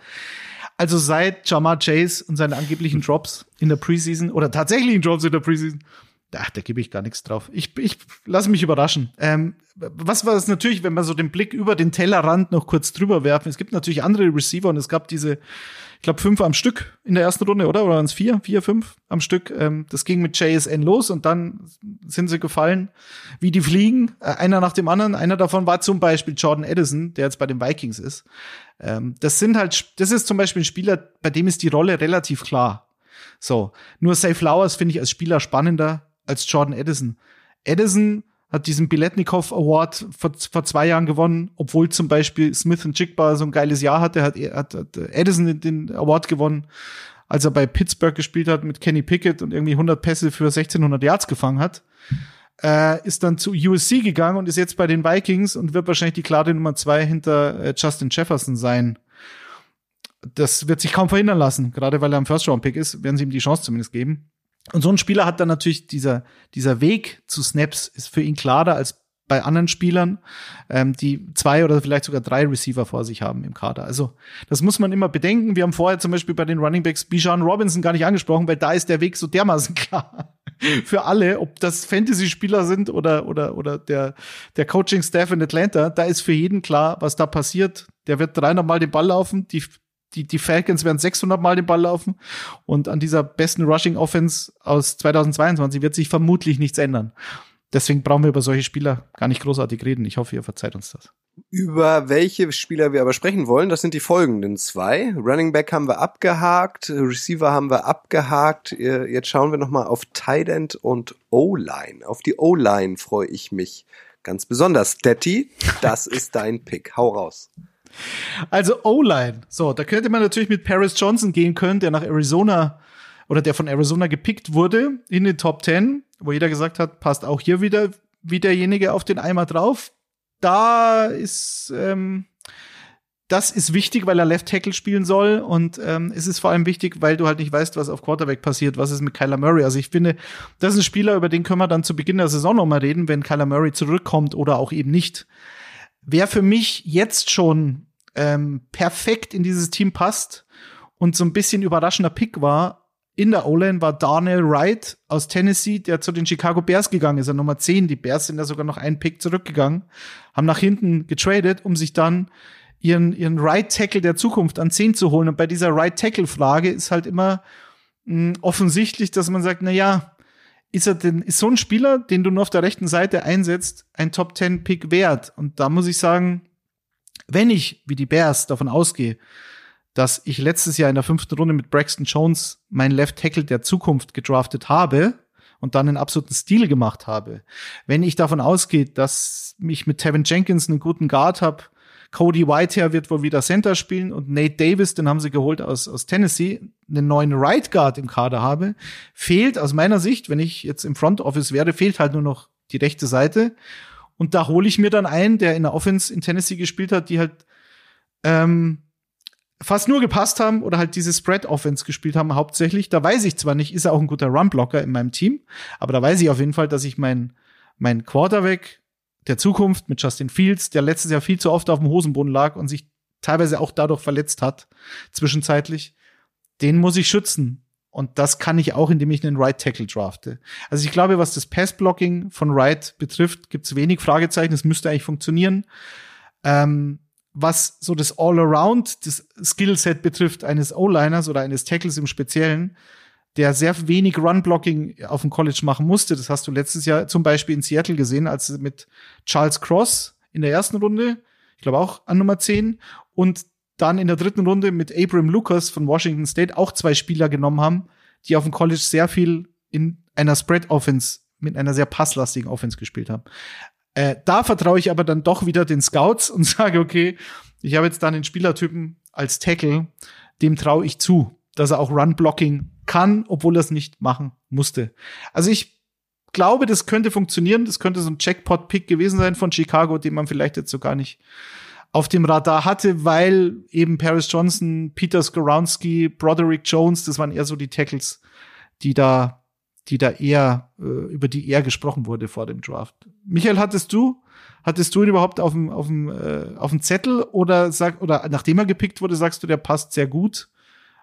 Also seit Jamar Chase und seine angeblichen Drops in der Preseason oder tatsächlichen Drops in der Preseason, ach, da gebe ich gar nichts drauf. Ich, ich lasse mich überraschen. Ähm, was war das natürlich, wenn wir so den Blick über den Tellerrand noch kurz drüber werfen? Es gibt natürlich andere Receiver und es gab diese ich glaube, fünf am Stück in der ersten Runde, oder? Oder waren es vier? Vier, fünf am Stück. Ähm, das ging mit JSN los und dann sind sie gefallen, wie die fliegen. Äh, einer nach dem anderen. Einer davon war zum Beispiel Jordan Edison, der jetzt bei den Vikings ist. Ähm, das sind halt, das ist zum Beispiel ein Spieler, bei dem ist die Rolle relativ klar. So. Nur Safe Flowers finde ich als Spieler spannender als Jordan Edison. Edison hat diesen Biletnikov Award vor, vor zwei Jahren gewonnen, obwohl zum Beispiel Smith und Jigba so ein geiles Jahr hatte, hat, hat, hat Edison den Award gewonnen, als er bei Pittsburgh gespielt hat mit Kenny Pickett und irgendwie 100 Pässe für 1600 Yards gefangen hat. Äh, ist dann zu USC gegangen und ist jetzt bei den Vikings und wird wahrscheinlich die klare Nummer zwei hinter äh, Justin Jefferson sein. Das wird sich kaum verhindern lassen, gerade weil er ein First-Round-Pick ist, werden sie ihm die Chance zumindest geben. Und so ein Spieler hat dann natürlich dieser, dieser Weg zu Snaps ist für ihn klarer als bei anderen Spielern, ähm, die zwei oder vielleicht sogar drei Receiver vor sich haben im Kader. Also das muss man immer bedenken. Wir haben vorher zum Beispiel bei den Running Backs Bijan Robinson gar nicht angesprochen, weil da ist der Weg so dermaßen klar für alle, ob das Fantasy-Spieler sind oder oder oder der der Coaching-Staff in Atlanta. Da ist für jeden klar, was da passiert. Der wird 300 Mal den Ball laufen. Die die, die Falcons werden 600 Mal den Ball laufen. Und an dieser besten Rushing Offense aus 2022 wird sich vermutlich nichts ändern deswegen brauchen wir über solche Spieler gar nicht großartig reden. Ich hoffe, ihr verzeiht uns das. Über welche Spieler wir aber sprechen wollen, das sind die folgenden zwei. Running Back haben wir abgehakt, Receiver haben wir abgehakt. Jetzt schauen wir nochmal auf Tight End und O-Line. Auf die O-Line freue ich mich ganz besonders. Detti, das ist dein Pick. Hau raus. Also O-Line. So, da könnte man natürlich mit Paris Johnson gehen können, der nach Arizona oder der von Arizona gepickt wurde in den Top 10 wo jeder gesagt hat, passt auch hier wieder wie derjenige auf den Eimer drauf. Da ist ähm, das ist wichtig, weil er Left Tackle spielen soll und ähm, es ist vor allem wichtig, weil du halt nicht weißt, was auf Quarterback passiert, was ist mit Kyler Murray. Also ich finde, das ist ein Spieler, über den können wir dann zu Beginn der Saison noch mal reden, wenn Kyler Murray zurückkommt oder auch eben nicht. Wer für mich jetzt schon ähm, perfekt in dieses Team passt und so ein bisschen überraschender Pick war, in der O-Line war Darnell Wright aus Tennessee, der zu den Chicago Bears gegangen ist, er Nummer 10. Die Bears sind da sogar noch einen Pick zurückgegangen, haben nach hinten getradet, um sich dann ihren, ihren Right Tackle der Zukunft an 10 zu holen. Und bei dieser Right Tackle Frage ist halt immer mh, hm, offensichtlich, dass man sagt, na ja, ist er denn, ist so ein Spieler, den du nur auf der rechten Seite einsetzt, ein Top 10 Pick wert? Und da muss ich sagen, wenn ich, wie die Bears davon ausgehe, dass ich letztes Jahr in der fünften Runde mit Braxton Jones meinen Left Tackle der Zukunft gedraftet habe und dann einen absoluten Stil gemacht habe. Wenn ich davon ausgehe, dass ich mit Tevin Jenkins einen guten Guard habe, Cody Whitehair wird wohl wieder Center spielen und Nate Davis, den haben sie geholt aus, aus Tennessee, einen neuen Right Guard im Kader habe, fehlt aus meiner Sicht, wenn ich jetzt im Front Office wäre, fehlt halt nur noch die rechte Seite. Und da hole ich mir dann einen, der in der Offense in Tennessee gespielt hat, die halt ähm, fast nur gepasst haben oder halt diese Spread-Offense gespielt haben, hauptsächlich. Da weiß ich zwar nicht, ist er auch ein guter Run-Blocker in meinem Team, aber da weiß ich auf jeden Fall, dass ich mein, mein Quarterback der Zukunft mit Justin Fields, der letztes Jahr viel zu oft auf dem Hosenboden lag und sich teilweise auch dadurch verletzt hat, zwischenzeitlich, den muss ich schützen. Und das kann ich auch, indem ich einen Right Tackle drafte. Also ich glaube, was das Pass-Blocking von Right betrifft, gibt es wenig Fragezeichen. Es müsste eigentlich funktionieren. Ähm, was so das All-Around, das Skillset betrifft eines O-Liners oder eines Tackles im Speziellen, der sehr wenig Run-Blocking auf dem College machen musste. Das hast du letztes Jahr zum Beispiel in Seattle gesehen, als mit Charles Cross in der ersten Runde, ich glaube auch an Nummer 10, und dann in der dritten Runde mit Abram Lucas von Washington State auch zwei Spieler genommen haben, die auf dem College sehr viel in einer Spread-Offense mit einer sehr passlastigen Offense gespielt haben. Äh, da vertraue ich aber dann doch wieder den Scouts und sage, okay, ich habe jetzt dann den Spielertypen als Tackle, dem traue ich zu, dass er auch Run-Blocking kann, obwohl er es nicht machen musste. Also ich glaube, das könnte funktionieren. Das könnte so ein Jackpot-Pick gewesen sein von Chicago, den man vielleicht jetzt so gar nicht auf dem Radar hatte, weil eben Paris Johnson, Peter Skoronski, Broderick Jones, das waren eher so die Tackles, die da die da eher, äh, über die eher gesprochen wurde vor dem Draft. Michael, hattest du, hattest du ihn überhaupt auf dem, auf dem, äh, auf dem Zettel oder sag, oder nachdem er gepickt wurde, sagst du, der passt sehr gut?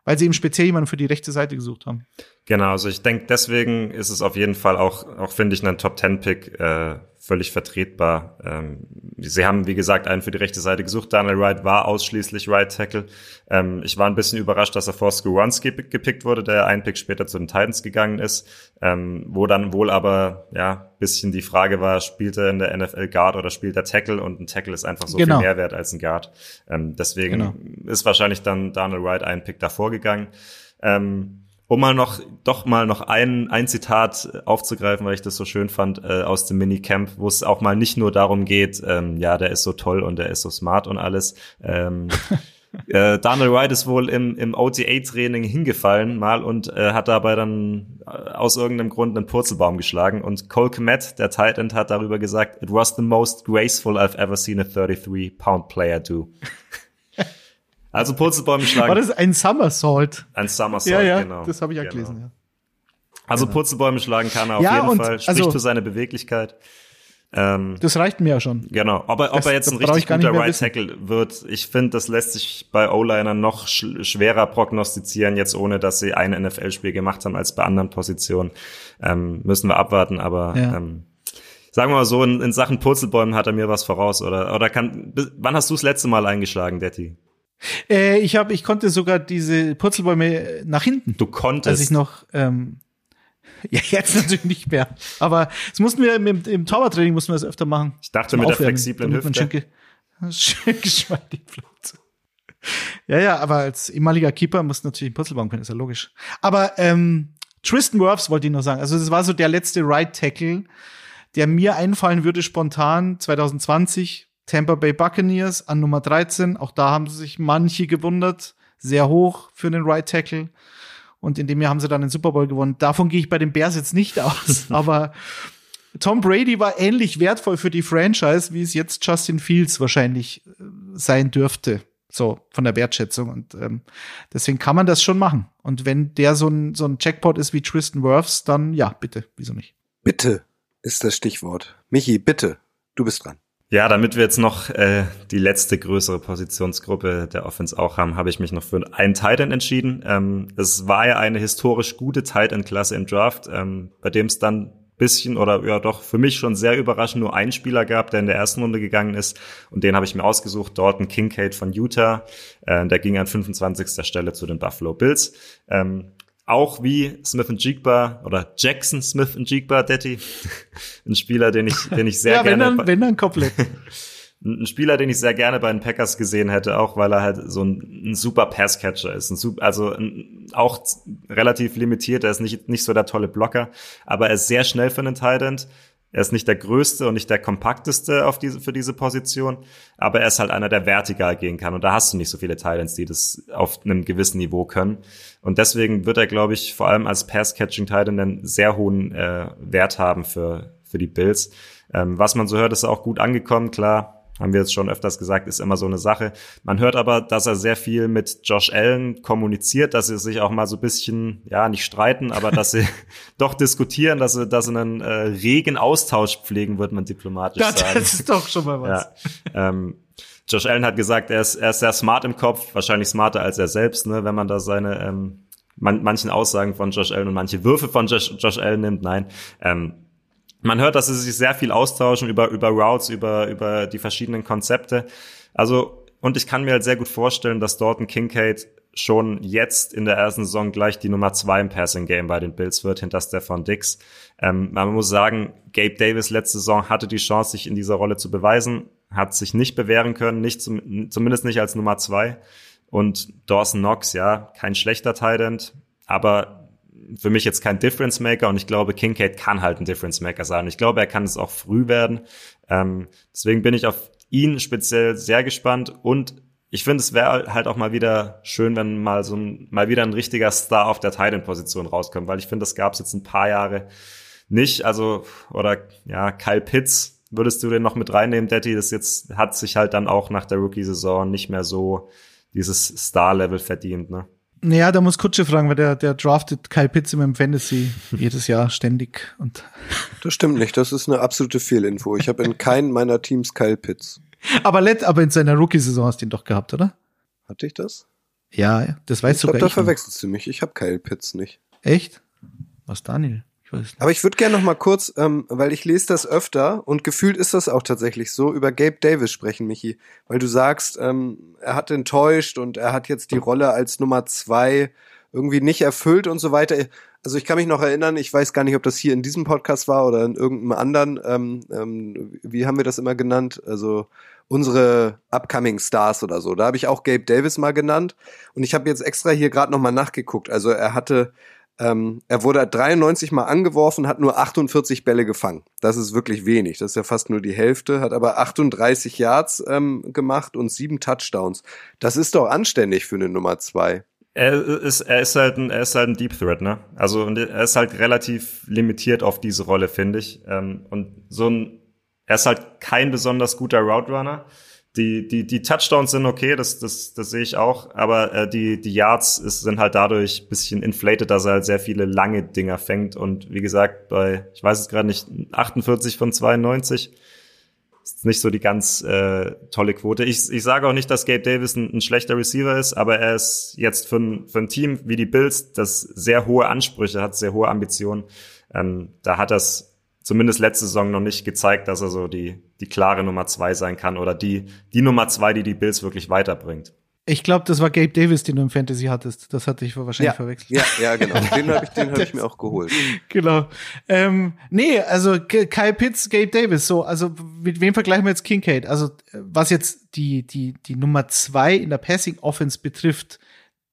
Weil sie eben speziell jemanden für die rechte Seite gesucht haben. Genau, also ich denke, deswegen ist es auf jeden Fall auch, auch finde ich, ein Top-10-Pick äh, völlig vertretbar. Ähm, sie haben, wie gesagt, einen für die rechte Seite gesucht. Daniel Wright war ausschließlich Right Tackle. Ähm, ich war ein bisschen überrascht, dass er vor Skuronski gepickt wurde, der ein Pick später zu den Titans gegangen ist, ähm, wo dann wohl aber ja bisschen die Frage war, spielt er in der NFL Guard oder spielt er Tackle? Und ein Tackle ist einfach so genau. viel mehr wert als ein Guard. Ähm, deswegen genau. ist wahrscheinlich dann Daniel Wright ein Pick davor gegangen. Ähm, um mal noch, doch mal noch ein, ein Zitat aufzugreifen, weil ich das so schön fand, äh, aus dem Minicamp, wo es auch mal nicht nur darum geht, ähm, ja, der ist so toll und der ist so smart und alles. Ähm, äh, Daniel Wright ist wohl im, im OTA-Training hingefallen mal und äh, hat dabei dann äh, aus irgendeinem Grund einen Purzelbaum geschlagen und Cole Kmet, der Tight End, hat darüber gesagt, it was the most graceful I've ever seen a 33-pound player do. Also Purzelbäume schlagen. War das ein Somersault? Ein Somersault, ja, ja, genau. Das habe ich ja genau. gelesen, ja. Also genau. Purzelbäume schlagen kann er auf ja, jeden Fall. Spricht also, für seine Beweglichkeit. Ähm, das reicht mir ja schon. Genau. Ob er, ob er jetzt ein richtig guter Right Tackle wird, ich finde, das lässt sich bei O-Linern noch sch schwerer prognostizieren, jetzt ohne dass sie ein NFL-Spiel gemacht haben als bei anderen Positionen. Ähm, müssen wir abwarten, aber ja. ähm, sagen wir mal so, in, in Sachen Purzelbäumen hat er mir was voraus. Oder, oder kann, wann hast du das letzte Mal eingeschlagen, Detti? Äh, ich habe, ich konnte sogar diese Purzelbäume nach hinten. Du konntest. Als ich noch, ähm, ja, jetzt natürlich nicht mehr. Aber das mussten wir im, im Torwarttraining mussten wir das öfter machen. Ich dachte mit der flexiblen Hüfte. Schön, schön geschmeidig bleibt. Ja, ja, aber als ehemaliger Keeper muss natürlich ein Purzelbaum können, ist ja logisch. Aber ähm, Tristan Wirfs wollte ich noch sagen. Also das war so der letzte Right Tackle, der mir einfallen würde spontan 2020. Tampa Bay Buccaneers an Nummer 13. Auch da haben sich manche gewundert. Sehr hoch für den Right Tackle. Und in dem Jahr haben sie dann den Super Bowl gewonnen. Davon gehe ich bei den Bears jetzt nicht aus. aber Tom Brady war ähnlich wertvoll für die Franchise, wie es jetzt Justin Fields wahrscheinlich äh, sein dürfte. So, von der Wertschätzung. Und ähm, deswegen kann man das schon machen. Und wenn der so ein, so ein Jackpot ist wie Tristan Wirfs, dann ja, bitte, wieso nicht? Bitte ist das Stichwort. Michi, bitte, du bist dran. Ja, damit wir jetzt noch äh, die letzte größere Positionsgruppe der Offense auch haben, habe ich mich noch für einen Titan entschieden. Ähm, es war ja eine historisch gute Titan-Klasse im Draft, ähm, bei dem es dann bisschen oder ja doch für mich schon sehr überraschend nur einen Spieler gab, der in der ersten Runde gegangen ist und den habe ich mir ausgesucht, Dalton Kincaid von Utah, äh, der ging an 25. Stelle zu den Buffalo Bills. Ähm, auch wie Smith und Jigba oder Jackson Smith und Jigba, Detti. ein Spieler, den ich, den ich sehr ja, gerne. Wenn dann, wenn dann komplett. ein Spieler, den ich sehr gerne bei den Packers gesehen hätte, auch weil er halt so ein, ein super Passcatcher ist. Ein super, also ein, auch relativ limitiert. Er ist nicht, nicht so der tolle Blocker, aber er ist sehr schnell für einen Tight End. Er ist nicht der größte und nicht der kompakteste auf diese, für diese Position, aber er ist halt einer, der vertikal gehen kann. Und da hast du nicht so viele Titans, die das auf einem gewissen Niveau können. Und deswegen wird er, glaube ich, vor allem als Pass-Catching-Titan einen sehr hohen äh, Wert haben für, für die Bills. Ähm, was man so hört, ist auch gut angekommen. Klar, haben wir jetzt schon öfters gesagt, ist immer so eine Sache. Man hört aber, dass er sehr viel mit Josh Allen kommuniziert, dass sie sich auch mal so ein bisschen, ja, nicht streiten, aber dass sie doch diskutieren, dass sie, dass sie einen äh, regen Austausch pflegen, wird man diplomatisch ja, sagen. Das ist doch schon mal was. Ja, ähm, Josh Allen hat gesagt, er ist, er ist sehr smart im Kopf, wahrscheinlich smarter als er selbst, ne, wenn man da seine ähm, man, manchen Aussagen von Josh Allen und manche Würfe von Josh, Josh Allen nimmt. Nein, ähm, man hört, dass sie sich sehr viel austauschen über, über Routes, über, über die verschiedenen Konzepte. Also, und ich kann mir halt sehr gut vorstellen, dass Dalton Kincaid schon jetzt in der ersten Saison gleich die Nummer zwei im Passing Game bei den Bills wird, hinter Stefan Dix. Ähm, man muss sagen, Gabe Davis letzte Saison hatte die Chance, sich in dieser Rolle zu beweisen, hat sich nicht bewähren können, nicht zum, zumindest nicht als Nummer zwei. Und Dawson Knox, ja, kein schlechter Tight aber für mich jetzt kein Difference Maker und ich glaube, Kincaid kann halt ein Difference Maker sein. Ich glaube, er kann es auch früh werden. Ähm, deswegen bin ich auf ihn speziell sehr gespannt und ich finde, es wäre halt auch mal wieder schön, wenn mal so ein, mal wieder ein richtiger Star auf der Titan-Position rauskommt, weil ich finde, das gab es jetzt ein paar Jahre nicht. Also, oder ja, Kyle Pitts würdest du den noch mit reinnehmen, Daddy? Das jetzt hat sich halt dann auch nach der Rookie-Saison nicht mehr so dieses Star-Level verdient, ne? Naja, da muss Kutsche fragen, weil der, der draftet Kyle Pitts im Fantasy jedes Jahr ständig und. Das stimmt nicht, das ist eine absolute Fehlinfo. Ich habe in keinem meiner Teams Kyle Pitts. Aber let, aber in seiner Rookie-Saison hast du ihn doch gehabt, oder? Hatte ich das? Ja, das weißt du. Ich glaube, da verwechselst du mich. Ich habe Kyle Pitts nicht. Echt? Was, Daniel? Aber ich würde gerne noch mal kurz, ähm, weil ich lese das öfter und gefühlt ist das auch tatsächlich so, über Gabe Davis sprechen, Michi. Weil du sagst, ähm, er hat enttäuscht und er hat jetzt die Rolle als Nummer zwei irgendwie nicht erfüllt und so weiter. Also ich kann mich noch erinnern, ich weiß gar nicht, ob das hier in diesem Podcast war oder in irgendeinem anderen. Ähm, ähm, wie haben wir das immer genannt? Also unsere upcoming Stars oder so. Da habe ich auch Gabe Davis mal genannt und ich habe jetzt extra hier gerade noch mal nachgeguckt. Also er hatte ähm, er wurde 93 Mal angeworfen, hat nur 48 Bälle gefangen. Das ist wirklich wenig. Das ist ja fast nur die Hälfte. Hat aber 38 Yards ähm, gemacht und sieben Touchdowns. Das ist doch anständig für eine Nummer zwei. Er ist, er ist halt ein, er ist halt ein Deep Threat, ne? Also er ist halt relativ limitiert auf diese Rolle, finde ich. Ähm, und so ein, er ist halt kein besonders guter Route Runner. Die, die, die Touchdowns sind okay, das, das, das sehe ich auch, aber äh, die, die Yards ist, sind halt dadurch bisschen inflated, dass er halt sehr viele lange Dinger fängt. Und wie gesagt, bei, ich weiß es gerade nicht, 48 von 92 ist nicht so die ganz äh, tolle Quote. Ich, ich sage auch nicht, dass Gabe Davis ein, ein schlechter Receiver ist, aber er ist jetzt für ein, für ein Team wie die Bills, das sehr hohe Ansprüche hat, sehr hohe Ambitionen. Ähm, da hat das zumindest letzte Saison noch nicht gezeigt, dass er so die, die klare Nummer zwei sein kann oder die, die Nummer zwei, die die Bills wirklich weiterbringt. Ich glaube, das war Gabe Davis, den du im Fantasy hattest. Das hatte ich wahrscheinlich ja, verwechselt. Ja, ja, genau. Den habe ich, den hab ich mir auch geholt. Genau. Ähm, nee, also Kyle Pitts, Gabe Davis. So, also mit wem vergleichen wir jetzt Kincaid? Also was jetzt die die die Nummer zwei in der Passing Offense betrifft,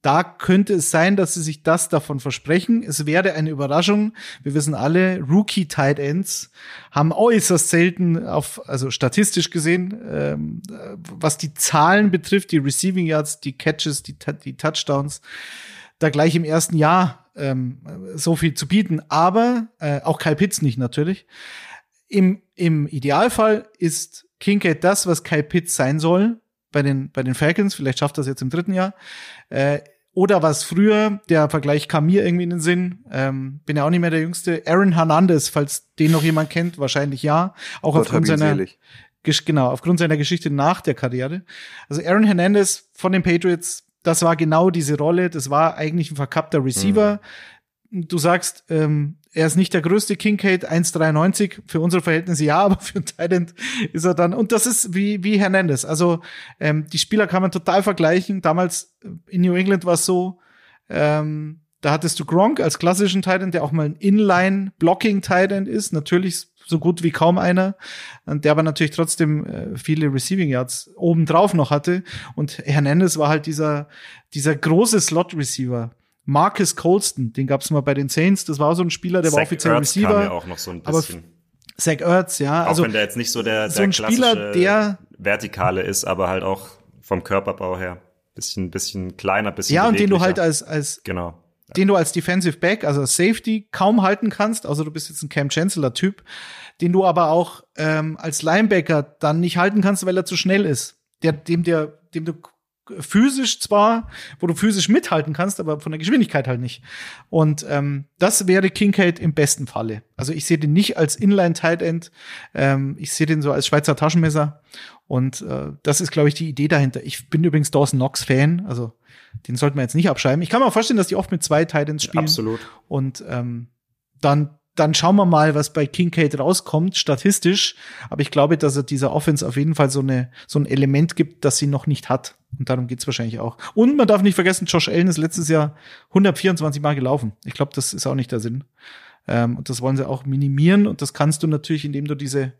da könnte es sein, dass sie sich das davon versprechen. Es wäre eine Überraschung. Wir wissen alle, Rookie Tight Ends haben äußerst selten auf, also statistisch gesehen, ähm, was die Zahlen betrifft, die Receiving Yards, die Catches, die, die Touchdowns, da gleich im ersten Jahr ähm, so viel zu bieten. Aber äh, auch Kyle Pitts nicht natürlich. Im, Im Idealfall ist Kincaid das, was Kyle Pitts sein soll bei den, bei den Falcons, vielleicht schafft das jetzt im dritten Jahr. Äh, oder was früher, der Vergleich kam mir irgendwie in den Sinn, ähm, bin ja auch nicht mehr der Jüngste, Aaron Hernandez, falls den noch jemand kennt, wahrscheinlich ja, auch Gott aufgrund seiner, genau, aufgrund seiner Geschichte nach der Karriere. Also Aaron Hernandez von den Patriots, das war genau diese Rolle, das war eigentlich ein verkappter Receiver. Mhm. Du sagst, ähm, er ist nicht der größte Kincaid, 1,93 für unsere Verhältnisse ja, aber für Talent ist er dann. Und das ist wie, wie Hernandez. Also ähm, die Spieler kann man total vergleichen. Damals äh, in New England war es so, ähm, da hattest du Gronk als klassischen Titan, der auch mal ein Inline-Blocking-Titan ist. Natürlich so gut wie kaum einer. Und der aber natürlich trotzdem äh, viele Receiving Yards obendrauf noch hatte. Und Hernandez war halt dieser, dieser große Slot-Receiver Marcus Colston, den gab es mal bei den Saints. Das war so ein Spieler, der Zach war offiziell Ertz Receiver. Kam ja auch noch so ein bisschen. Aber Zach Ertz, ja. Auch also, wenn der jetzt nicht so der, der so ein Spieler, der Vertikale ist, aber halt auch vom Körperbau her bisschen, bisschen kleiner, bisschen Ja, und den du halt als, als, genau. den du als Defensive Back, also als Safety kaum halten kannst, außer du bist jetzt ein Cam Chancellor Typ, den du aber auch ähm, als Linebacker dann nicht halten kannst, weil er zu schnell ist. Der, dem der, dem du physisch zwar, wo du physisch mithalten kannst, aber von der Geschwindigkeit halt nicht. Und ähm, das wäre Kincaid im besten Falle. Also ich sehe den nicht als Inline-Tight End, ähm, ich sehe den so als Schweizer Taschenmesser. Und äh, das ist, glaube ich, die Idee dahinter. Ich bin übrigens Dawson Knox-Fan, also den sollten wir jetzt nicht abschreiben. Ich kann mir vorstellen, dass die oft mit zwei Tight Ends spielen. Absolut. Und ähm, dann dann schauen wir mal, was bei Kincaid rauskommt, statistisch. Aber ich glaube, dass er dieser Offense auf jeden Fall so, eine, so ein Element gibt, das sie noch nicht hat. Und darum geht's wahrscheinlich auch. Und man darf nicht vergessen, Josh Allen ist letztes Jahr 124 Mal gelaufen. Ich glaube, das ist auch nicht der Sinn. Ähm, und das wollen sie auch minimieren. Und das kannst du natürlich, indem du diese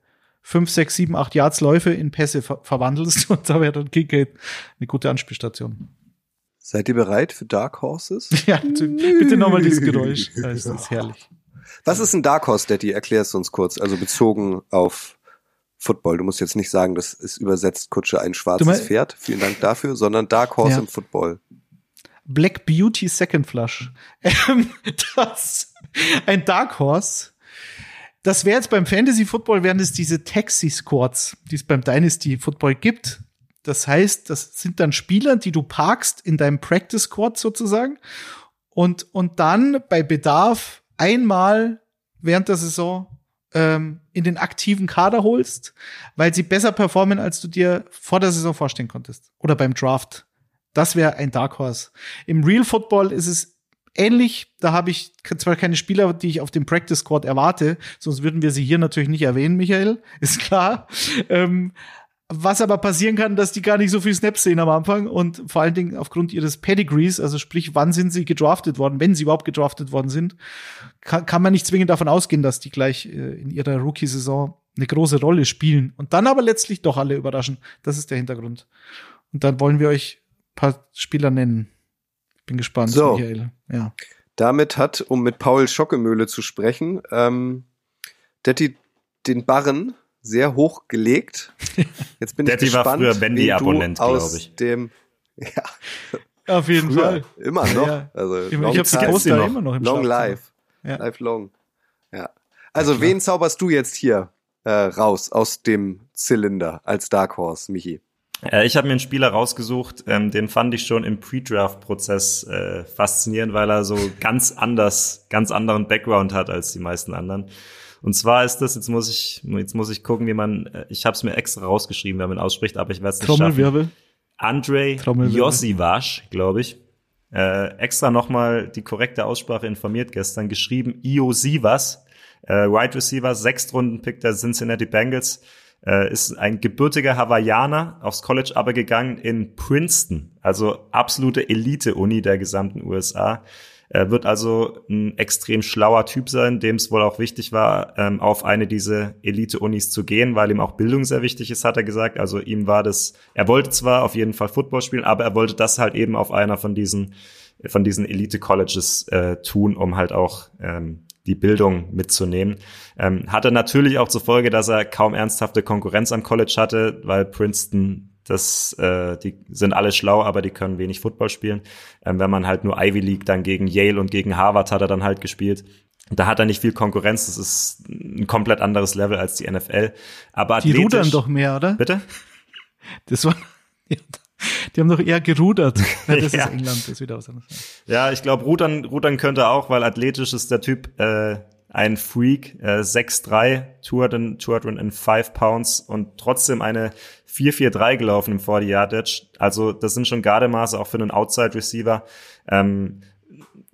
5, 6, 7, 8 Yards Läufe in Pässe ver verwandelst. Und da wäre dann Kincaid eine gute Anspielstation. Seid ihr bereit für Dark Horses? ja, bitte nochmal dieses Geräusch. Das ist herrlich. Was ist ein Dark Horse, Daddy? Erklär es uns kurz. Also bezogen auf Football. Du musst jetzt nicht sagen, das ist übersetzt Kutsche ein schwarzes Pferd. Vielen Dank dafür, sondern Dark Horse ja. im Football. Black Beauty Second Flush. Ähm, das, ein Dark Horse. Das wäre jetzt beim Fantasy Football wären es diese Taxi Squads, die es beim Dynasty Football gibt. Das heißt, das sind dann Spieler, die du parkst in deinem Practice Squad sozusagen und, und dann bei Bedarf einmal während der Saison ähm, in den aktiven Kader holst, weil sie besser performen, als du dir vor der Saison vorstellen konntest. Oder beim Draft. Das wäre ein Dark Horse. Im Real Football ist es ähnlich. Da habe ich zwar keine Spieler, die ich auf dem Practice Squad erwarte, sonst würden wir sie hier natürlich nicht erwähnen, Michael, ist klar. Ähm, was aber passieren kann, dass die gar nicht so viel Snaps sehen am Anfang und vor allen Dingen aufgrund ihres Pedigrees, also sprich, wann sind sie gedraftet worden, wenn sie überhaupt gedraftet worden sind, kann, kann man nicht zwingend davon ausgehen, dass die gleich äh, in ihrer Rookie-Saison eine große Rolle spielen und dann aber letztlich doch alle überraschen. Das ist der Hintergrund. Und dann wollen wir euch paar Spieler nennen. Bin gespannt, so, Michael. Ja. Damit hat, um mit Paul Schockemöhle zu sprechen, ähm, Detti den Barren sehr hoch gelegt. Jetzt bin Daddy ich gespannt, war früher Wendy-Abonnent, glaube ich. Dem, ja. Auf jeden früher, Fall. Immer noch. Ja. Also ich habe die Poster immer noch im Long life. Ja. Life long. Ja. Also ja, wen zauberst du jetzt hier äh, raus aus dem Zylinder als Dark Horse, Michi? Äh, ich habe mir einen Spieler rausgesucht, ähm, den fand ich schon im Pre-Draft-Prozess äh, faszinierend, weil er so ganz anders, ganz anderen Background hat als die meisten anderen. Und zwar ist das, jetzt muss ich, jetzt muss ich gucken, wie man, äh, ich habe es mir extra rausgeschrieben, wie man ausspricht, aber ich werde es nicht Trommelwirbel. schaffen. Andrei Josivash, glaube ich. Äh, extra nochmal die korrekte Aussprache informiert gestern, geschrieben Iosivas, äh, Wide Receiver, Sechstrunden-Pick der Cincinnati Bengals äh, ist ein gebürtiger Hawaiianer, aufs College aber gegangen in Princeton, also absolute Elite-Uni der gesamten USA. Er wird also ein extrem schlauer Typ sein, dem es wohl auch wichtig war, ähm, auf eine dieser Elite-Unis zu gehen, weil ihm auch Bildung sehr wichtig ist, hat er gesagt. Also ihm war das, er wollte zwar auf jeden Fall Football spielen, aber er wollte das halt eben auf einer von diesen von diesen Elite-Colleges äh, tun, um halt auch ähm, die Bildung mitzunehmen. Ähm, hatte natürlich auch zur Folge, dass er kaum ernsthafte Konkurrenz am College hatte, weil Princeton das, äh, die sind alle schlau, aber die können wenig Football spielen. Ähm, wenn man halt nur Ivy League dann gegen Yale und gegen Harvard hat er dann halt gespielt. Da hat er nicht viel Konkurrenz. Das ist ein komplett anderes Level als die NFL. Aber die rudern doch mehr, oder? Bitte? Das war die haben doch eher gerudert. Ja, das ja. ist England, das ist wieder was anderes. Ja, ich glaube, rudern, rudern könnte auch, weil athletisch ist der Typ äh, ein Freak, äh, 6'3, 205 Pounds und trotzdem eine 4'4'3 gelaufen im 40-Yard-Dash. Also das sind schon Gardemaße auch für einen Outside-Receiver. Ähm,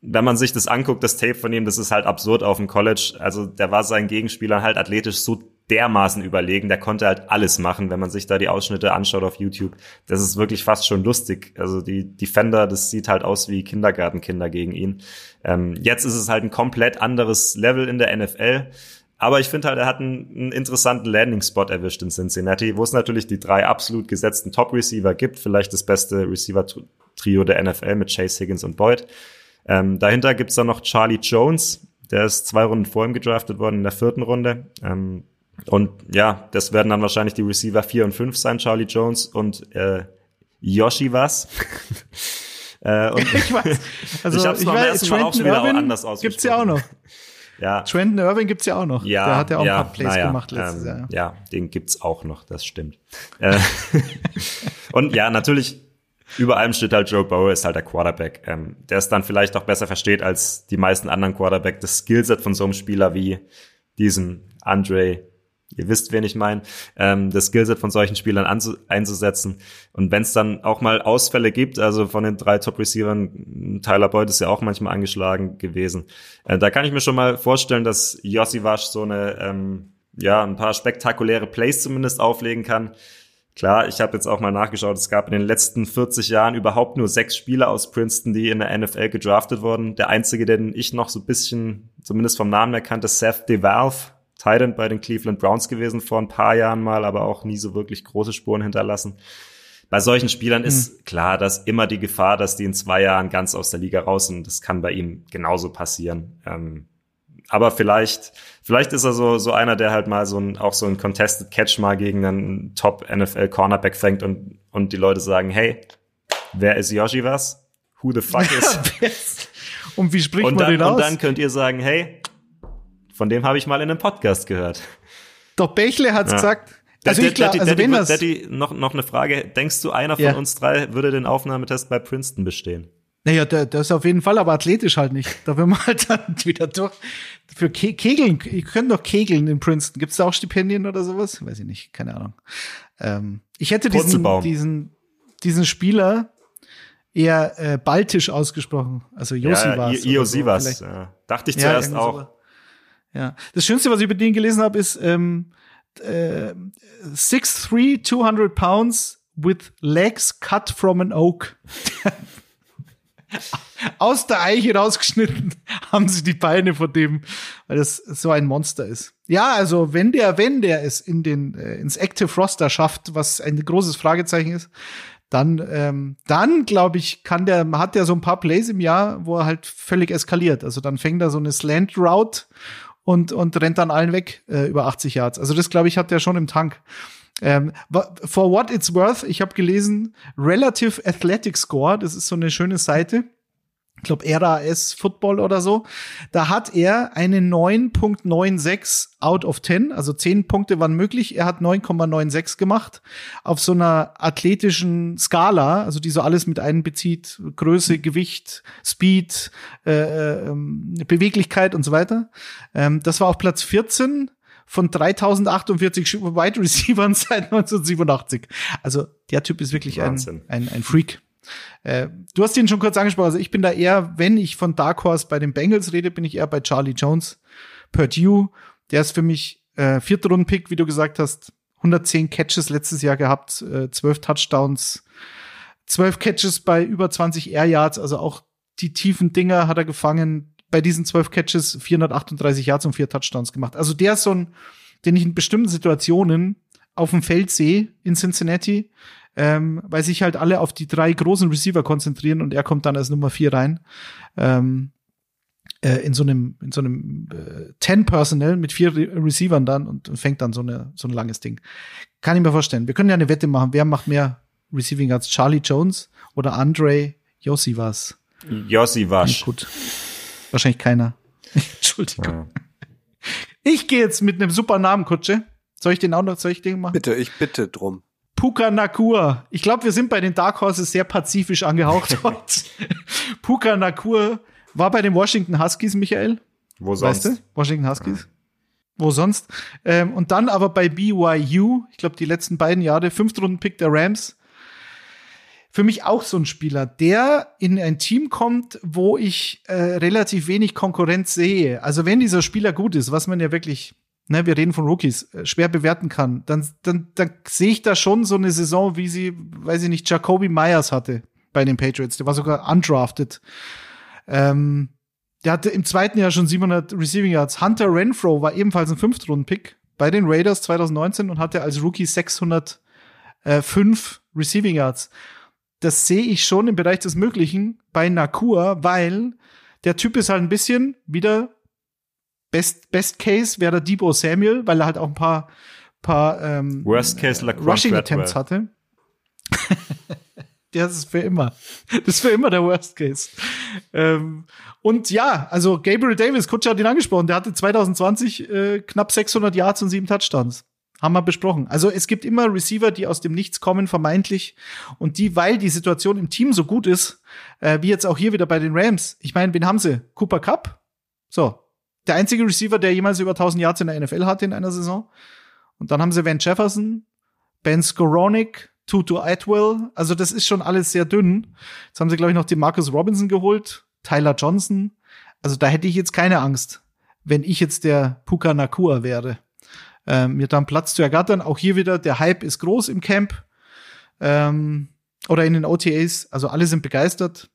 wenn man sich das anguckt, das Tape von ihm, das ist halt absurd auf dem College. Also der war seinen Gegenspielern halt athletisch so dermaßen überlegen. Der konnte halt alles machen, wenn man sich da die Ausschnitte anschaut auf YouTube. Das ist wirklich fast schon lustig. Also die Defender, das sieht halt aus wie Kindergartenkinder gegen ihn. Ähm, jetzt ist es halt ein komplett anderes Level in der NFL. Aber ich finde halt, er hat einen, einen interessanten Landing-Spot erwischt in Cincinnati, wo es natürlich die drei absolut gesetzten Top-Receiver gibt. Vielleicht das beste Receiver-Trio der NFL mit Chase Higgins und Boyd. Ähm, dahinter gibt's dann noch Charlie Jones. Der ist zwei Runden vor ihm gedraftet worden in der vierten Runde. Ähm, und ja, das werden dann wahrscheinlich die Receiver 4 und 5 sein, Charlie Jones und äh, Yoshi was. äh, und ich weiß. Also, ich hab's ich weiß, Trenton auch schon wieder Irvin anders ausgesprochen. Gibt's ja auch noch. Ja. Trenton Irving gibt's ja auch noch. Ja, Der hat ja auch ja, ein paar Plays ja, gemacht letztes ähm, Jahr. Ja, den gibt's auch noch, das stimmt. Äh, und ja, natürlich, über allem steht halt Joe Burrow, ist halt der Quarterback, ähm, der es dann vielleicht auch besser versteht als die meisten anderen Quarterback. Das Skillset von so einem Spieler wie diesem Andre Ihr wisst, wen ich meine, ähm, das Skillset von solchen Spielern einzusetzen. Und wenn es dann auch mal Ausfälle gibt, also von den drei Top-Receivern, Tyler Boyd ist ja auch manchmal angeschlagen gewesen, äh, da kann ich mir schon mal vorstellen, dass Josivash so eine, ähm, ja, ein paar spektakuläre Plays zumindest auflegen kann. Klar, ich habe jetzt auch mal nachgeschaut, es gab in den letzten 40 Jahren überhaupt nur sechs Spieler aus Princeton, die in der NFL gedraftet wurden. Der einzige, den ich noch so ein bisschen, zumindest vom Namen erkannt, ist Seth DeValve Titan bei den Cleveland Browns gewesen vor ein paar Jahren mal, aber auch nie so wirklich große Spuren hinterlassen. Bei solchen Spielern mhm. ist klar, dass immer die Gefahr, dass die in zwei Jahren ganz aus der Liga raus sind. Das kann bei ihm genauso passieren. Ähm, aber vielleicht, vielleicht ist er so, so einer, der halt mal so ein, auch so ein Contested Catch mal gegen einen Top NFL Cornerback fängt und, und die Leute sagen, hey, wer ist Yoshi was? Who the fuck is? und wie spricht und man dann, den aus? Und dann könnt ihr sagen, hey, von dem habe ich mal in einem Podcast gehört. Doch Bechle hat's ja. gesagt. Also ich glaube, also wenn das noch, noch eine Frage. Denkst du, einer von ja. uns drei würde den Aufnahmetest bei Princeton bestehen? Naja, das auf jeden Fall, aber athletisch halt nicht. Da will man halt dann wieder durch. Für Ke Kegeln, ihr könnt doch kegeln in Princeton. Gibt es da auch Stipendien oder sowas? Weiß ich nicht, keine Ahnung. Ähm, ich hätte diesen, diesen, diesen Spieler eher äh, baltisch ausgesprochen. Also Josivas. Ja, Iosivas. So, ja. Dachte ich zuerst ja, auch. Ja. Das Schönste, was ich über den gelesen habe, ist ähm, äh, 6'3, 200 pounds with legs cut from an oak. Aus der Eiche rausgeschnitten haben sie die Beine von dem, weil das so ein Monster ist. Ja, also wenn der, wenn der es in den äh, ins Active Roster schafft, was ein großes Fragezeichen ist, dann, ähm, dann glaube ich, kann der, hat der so ein paar Plays im Jahr, wo er halt völlig eskaliert. Also dann fängt er so eine Slant Route und, und rennt dann allen weg äh, über 80 Yards. Also das, glaube ich, hat der schon im Tank. Ähm, for what it's worth, ich habe gelesen, Relative Athletic Score, das ist so eine schöne Seite. Ich glaube RAS Football oder so, da hat er eine 9.96 out of 10, also 10 Punkte waren möglich, er hat 9,96 gemacht auf so einer athletischen Skala, also die so alles mit einbezieht, Größe, Gewicht, Speed, äh, äh, Beweglichkeit und so weiter. Ähm, das war auf Platz 14 von 3048 Wide Receivern seit 1987. Also der Typ ist wirklich ein, ein, ein Freak. Äh, du hast ihn schon kurz angesprochen. Also ich bin da eher, wenn ich von Dark Horse bei den Bengals rede, bin ich eher bei Charlie Jones. Purdue, der ist für mich äh, vierter Runden-Pick, wie du gesagt hast. 110 Catches letztes Jahr gehabt, äh, 12 Touchdowns, 12 Catches bei über 20 Air Yards, also auch die tiefen Dinger hat er gefangen. Bei diesen 12 Catches 438 Yards und vier Touchdowns gemacht. Also der ist so ein, den ich in bestimmten Situationen auf dem Feld sehe in Cincinnati, ähm, weil sich halt alle auf die drei großen Receiver konzentrieren und er kommt dann als Nummer vier rein. Ähm, äh, in so einem, in so einem äh, Ten Personnel mit vier Re Receivern dann und, und fängt dann so, eine, so ein langes Ding. Kann ich mir vorstellen. Wir können ja eine Wette machen. Wer macht mehr Receiving als Charlie Jones oder Andre Josivas? Josivas. Gut. Wahrscheinlich keiner. Entschuldigung. Ja. Ich gehe jetzt mit einem super Namen, Kutsche. Soll ich den auch noch, soll ich den machen? Bitte, ich bitte drum. Puka Nakur. Ich glaube, wir sind bei den Dark Horses sehr pazifisch angehaucht heute. Puka Nakur war bei den Washington Huskies, Michael. Wo sonst? Weißt du? Washington Huskies. Ja. Wo sonst? Ähm, und dann aber bei BYU, ich glaube, die letzten beiden Jahre, Fünftrunden-Pick der Rams. Für mich auch so ein Spieler, der in ein Team kommt, wo ich äh, relativ wenig Konkurrenz sehe. Also wenn dieser Spieler gut ist, was man ja wirklich ne, wir reden von Rookies, äh, schwer bewerten kann, dann, dann, dann sehe ich da schon so eine Saison, wie sie, weiß ich nicht, Jacoby Myers hatte bei den Patriots. Der war sogar undrafted. Ähm, der hatte im zweiten Jahr schon 700 Receiving Yards. Hunter Renfro war ebenfalls ein Fünftrunden-Pick bei den Raiders 2019 und hatte als Rookie 605 Receiving Yards. Das sehe ich schon im Bereich des Möglichen bei Nakua, weil der Typ ist halt ein bisschen wieder Best, Best Case wäre der Debo Samuel, weil er halt auch ein paar, paar ähm, Worst Case Laquan Rushing Attempts hatte. das ist für immer. Das ist für immer der Worst Case. Ähm, und ja, also Gabriel Davis, Kutscher hat ihn angesprochen, der hatte 2020 äh, knapp 600 Yards und sieben Touchdowns. Haben wir besprochen. Also es gibt immer Receiver, die aus dem Nichts kommen, vermeintlich. Und die, weil die Situation im Team so gut ist, äh, wie jetzt auch hier wieder bei den Rams. Ich meine, wen haben sie? Cooper Cup? So, der einzige Receiver, der jemals über 1000 Yards in der NFL hatte in einer Saison. Und dann haben sie Van Jefferson, Ben Skoronik, Tutu Atwell. Also das ist schon alles sehr dünn. Jetzt haben sie, glaube ich, noch den Marcus Robinson geholt, Tyler Johnson. Also da hätte ich jetzt keine Angst, wenn ich jetzt der Puka Nakua wäre. Ähm, mir dann Platz zu ergattern. Auch hier wieder, der Hype ist groß im Camp. Ähm, oder in den OTAs. Also alle sind begeistert.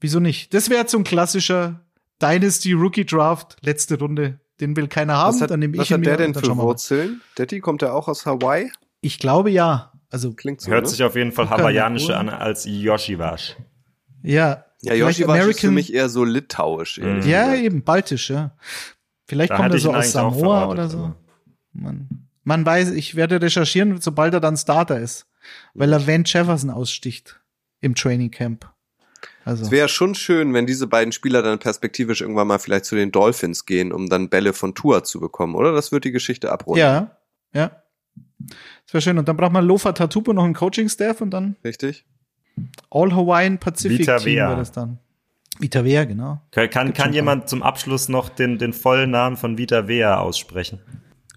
Wieso nicht? Das wäre jetzt so ein klassischer Dynasty Rookie Draft, letzte Runde. Den will keiner haben. Was hat, dann nehme was ich hat der denn für Wurzeln? Detti, kommt der auch aus Hawaii? Ich glaube ja. Also klingt so. Hört ne? sich auf jeden Fall hawaiianischer an als Yoshiwash. Ja. Ja, Yoshiwash ist für mich eher so litauisch. Mhm. Ja, eben baltisch, ja. Vielleicht da kommt er so aus Samoa oder so. Man, man weiß, ich werde recherchieren, sobald er dann Starter ist, weil er Van Jefferson aussticht im Training Camp. Also. Es wäre schon schön, wenn diese beiden Spieler dann perspektivisch irgendwann mal vielleicht zu den Dolphins gehen, um dann Bälle von Tour zu bekommen, oder? Das wird die Geschichte abrunden. Ja, ja. Das wäre schön. Und dann braucht man Lofa Tatupo noch einen Coaching-Staff und dann. Richtig. All Hawaiian Pacific Vita Team wäre das dann. Vita Vea, genau. Kann, kann, kann jemand zum Abschluss noch den, den vollen Namen von Vita Vea aussprechen?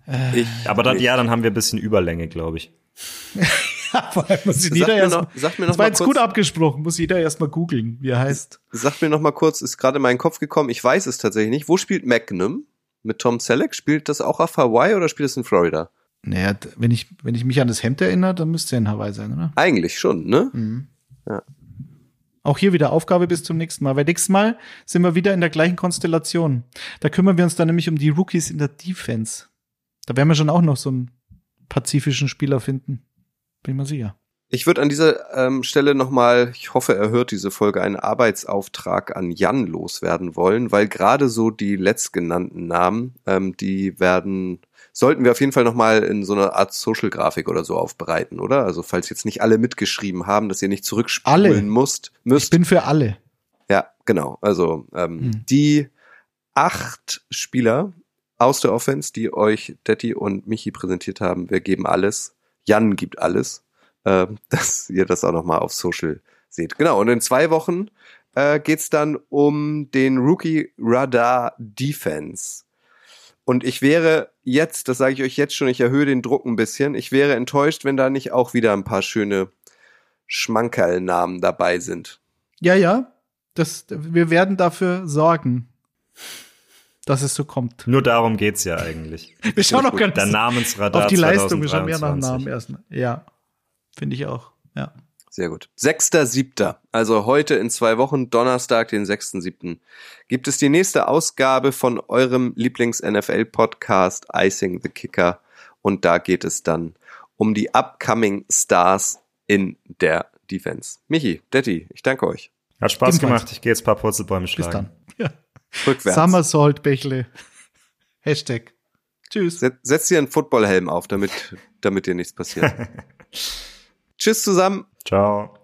Äh, ich, Aber dann, ja, dann haben wir ein bisschen Überlänge, glaube ich. muss jeder erst, noch, sag mir noch das war jetzt kurz, gut abgesprochen, muss jeder erstmal googeln, wie er heißt. Sag mir noch mal kurz, ist gerade in meinen Kopf gekommen, ich weiß es tatsächlich nicht. Wo spielt Magnum mit Tom Selleck? Spielt das auch auf Hawaii oder spielt es in Florida? Naja, wenn ich, wenn ich mich an das Hemd erinnere, dann müsste er in Hawaii sein, oder? Eigentlich schon, ne? Mhm. Ja. Auch hier wieder Aufgabe bis zum nächsten Mal. Weil nächstes Mal sind wir wieder in der gleichen Konstellation. Da kümmern wir uns dann nämlich um die Rookies in der Defense. Da werden wir schon auch noch so einen pazifischen Spieler finden. Bin ich mal sicher. Ich würde an dieser ähm, Stelle nochmal, ich hoffe, er hört diese Folge, einen Arbeitsauftrag an Jan loswerden wollen, weil gerade so die letztgenannten Namen, ähm, die werden, sollten wir auf jeden Fall nochmal in so einer Art Social-Grafik oder so aufbereiten, oder? Also falls jetzt nicht alle mitgeschrieben haben, dass ihr nicht zurückspulen alle. musst, müsst. Ich bin für alle. Ja, genau. Also ähm, hm. die acht Spieler aus der Offense, die euch Detti und Michi präsentiert haben, wir geben alles. Jan gibt alles, äh, dass ihr das auch nochmal auf Social seht. Genau, und in zwei Wochen äh, geht dann um den Rookie Radar Defense. Und ich wäre jetzt, das sage ich euch jetzt schon, ich erhöhe den Druck ein bisschen, ich wäre enttäuscht, wenn da nicht auch wieder ein paar schöne Schmankerlnamen dabei sind. Ja, ja, das, wir werden dafür sorgen, dass es so kommt. Nur darum geht's ja eigentlich. wir schauen auch ganz Der Namensradar auf die Leistung, wir schauen mehr nach Namen erstmal. Ja, finde ich auch, ja. Sehr gut. Sechster, siebter. Also heute in zwei Wochen, Donnerstag, den sechsten, siebten, gibt es die nächste Ausgabe von eurem Lieblings-NFL-Podcast Icing the Kicker. Und da geht es dann um die upcoming Stars in der Defense. Michi, Detti, ich danke euch. Hat Spaß Ebenfalls. gemacht. Ich gehe jetzt ein paar Purzelbäume schlagen. Bis dann. Ja. Rückwärts. Summersault Bächle. Hashtag. Tschüss. Setz, setz dir einen Footballhelm auf, damit, damit dir nichts passiert. Tschüss zusammen. Ciao.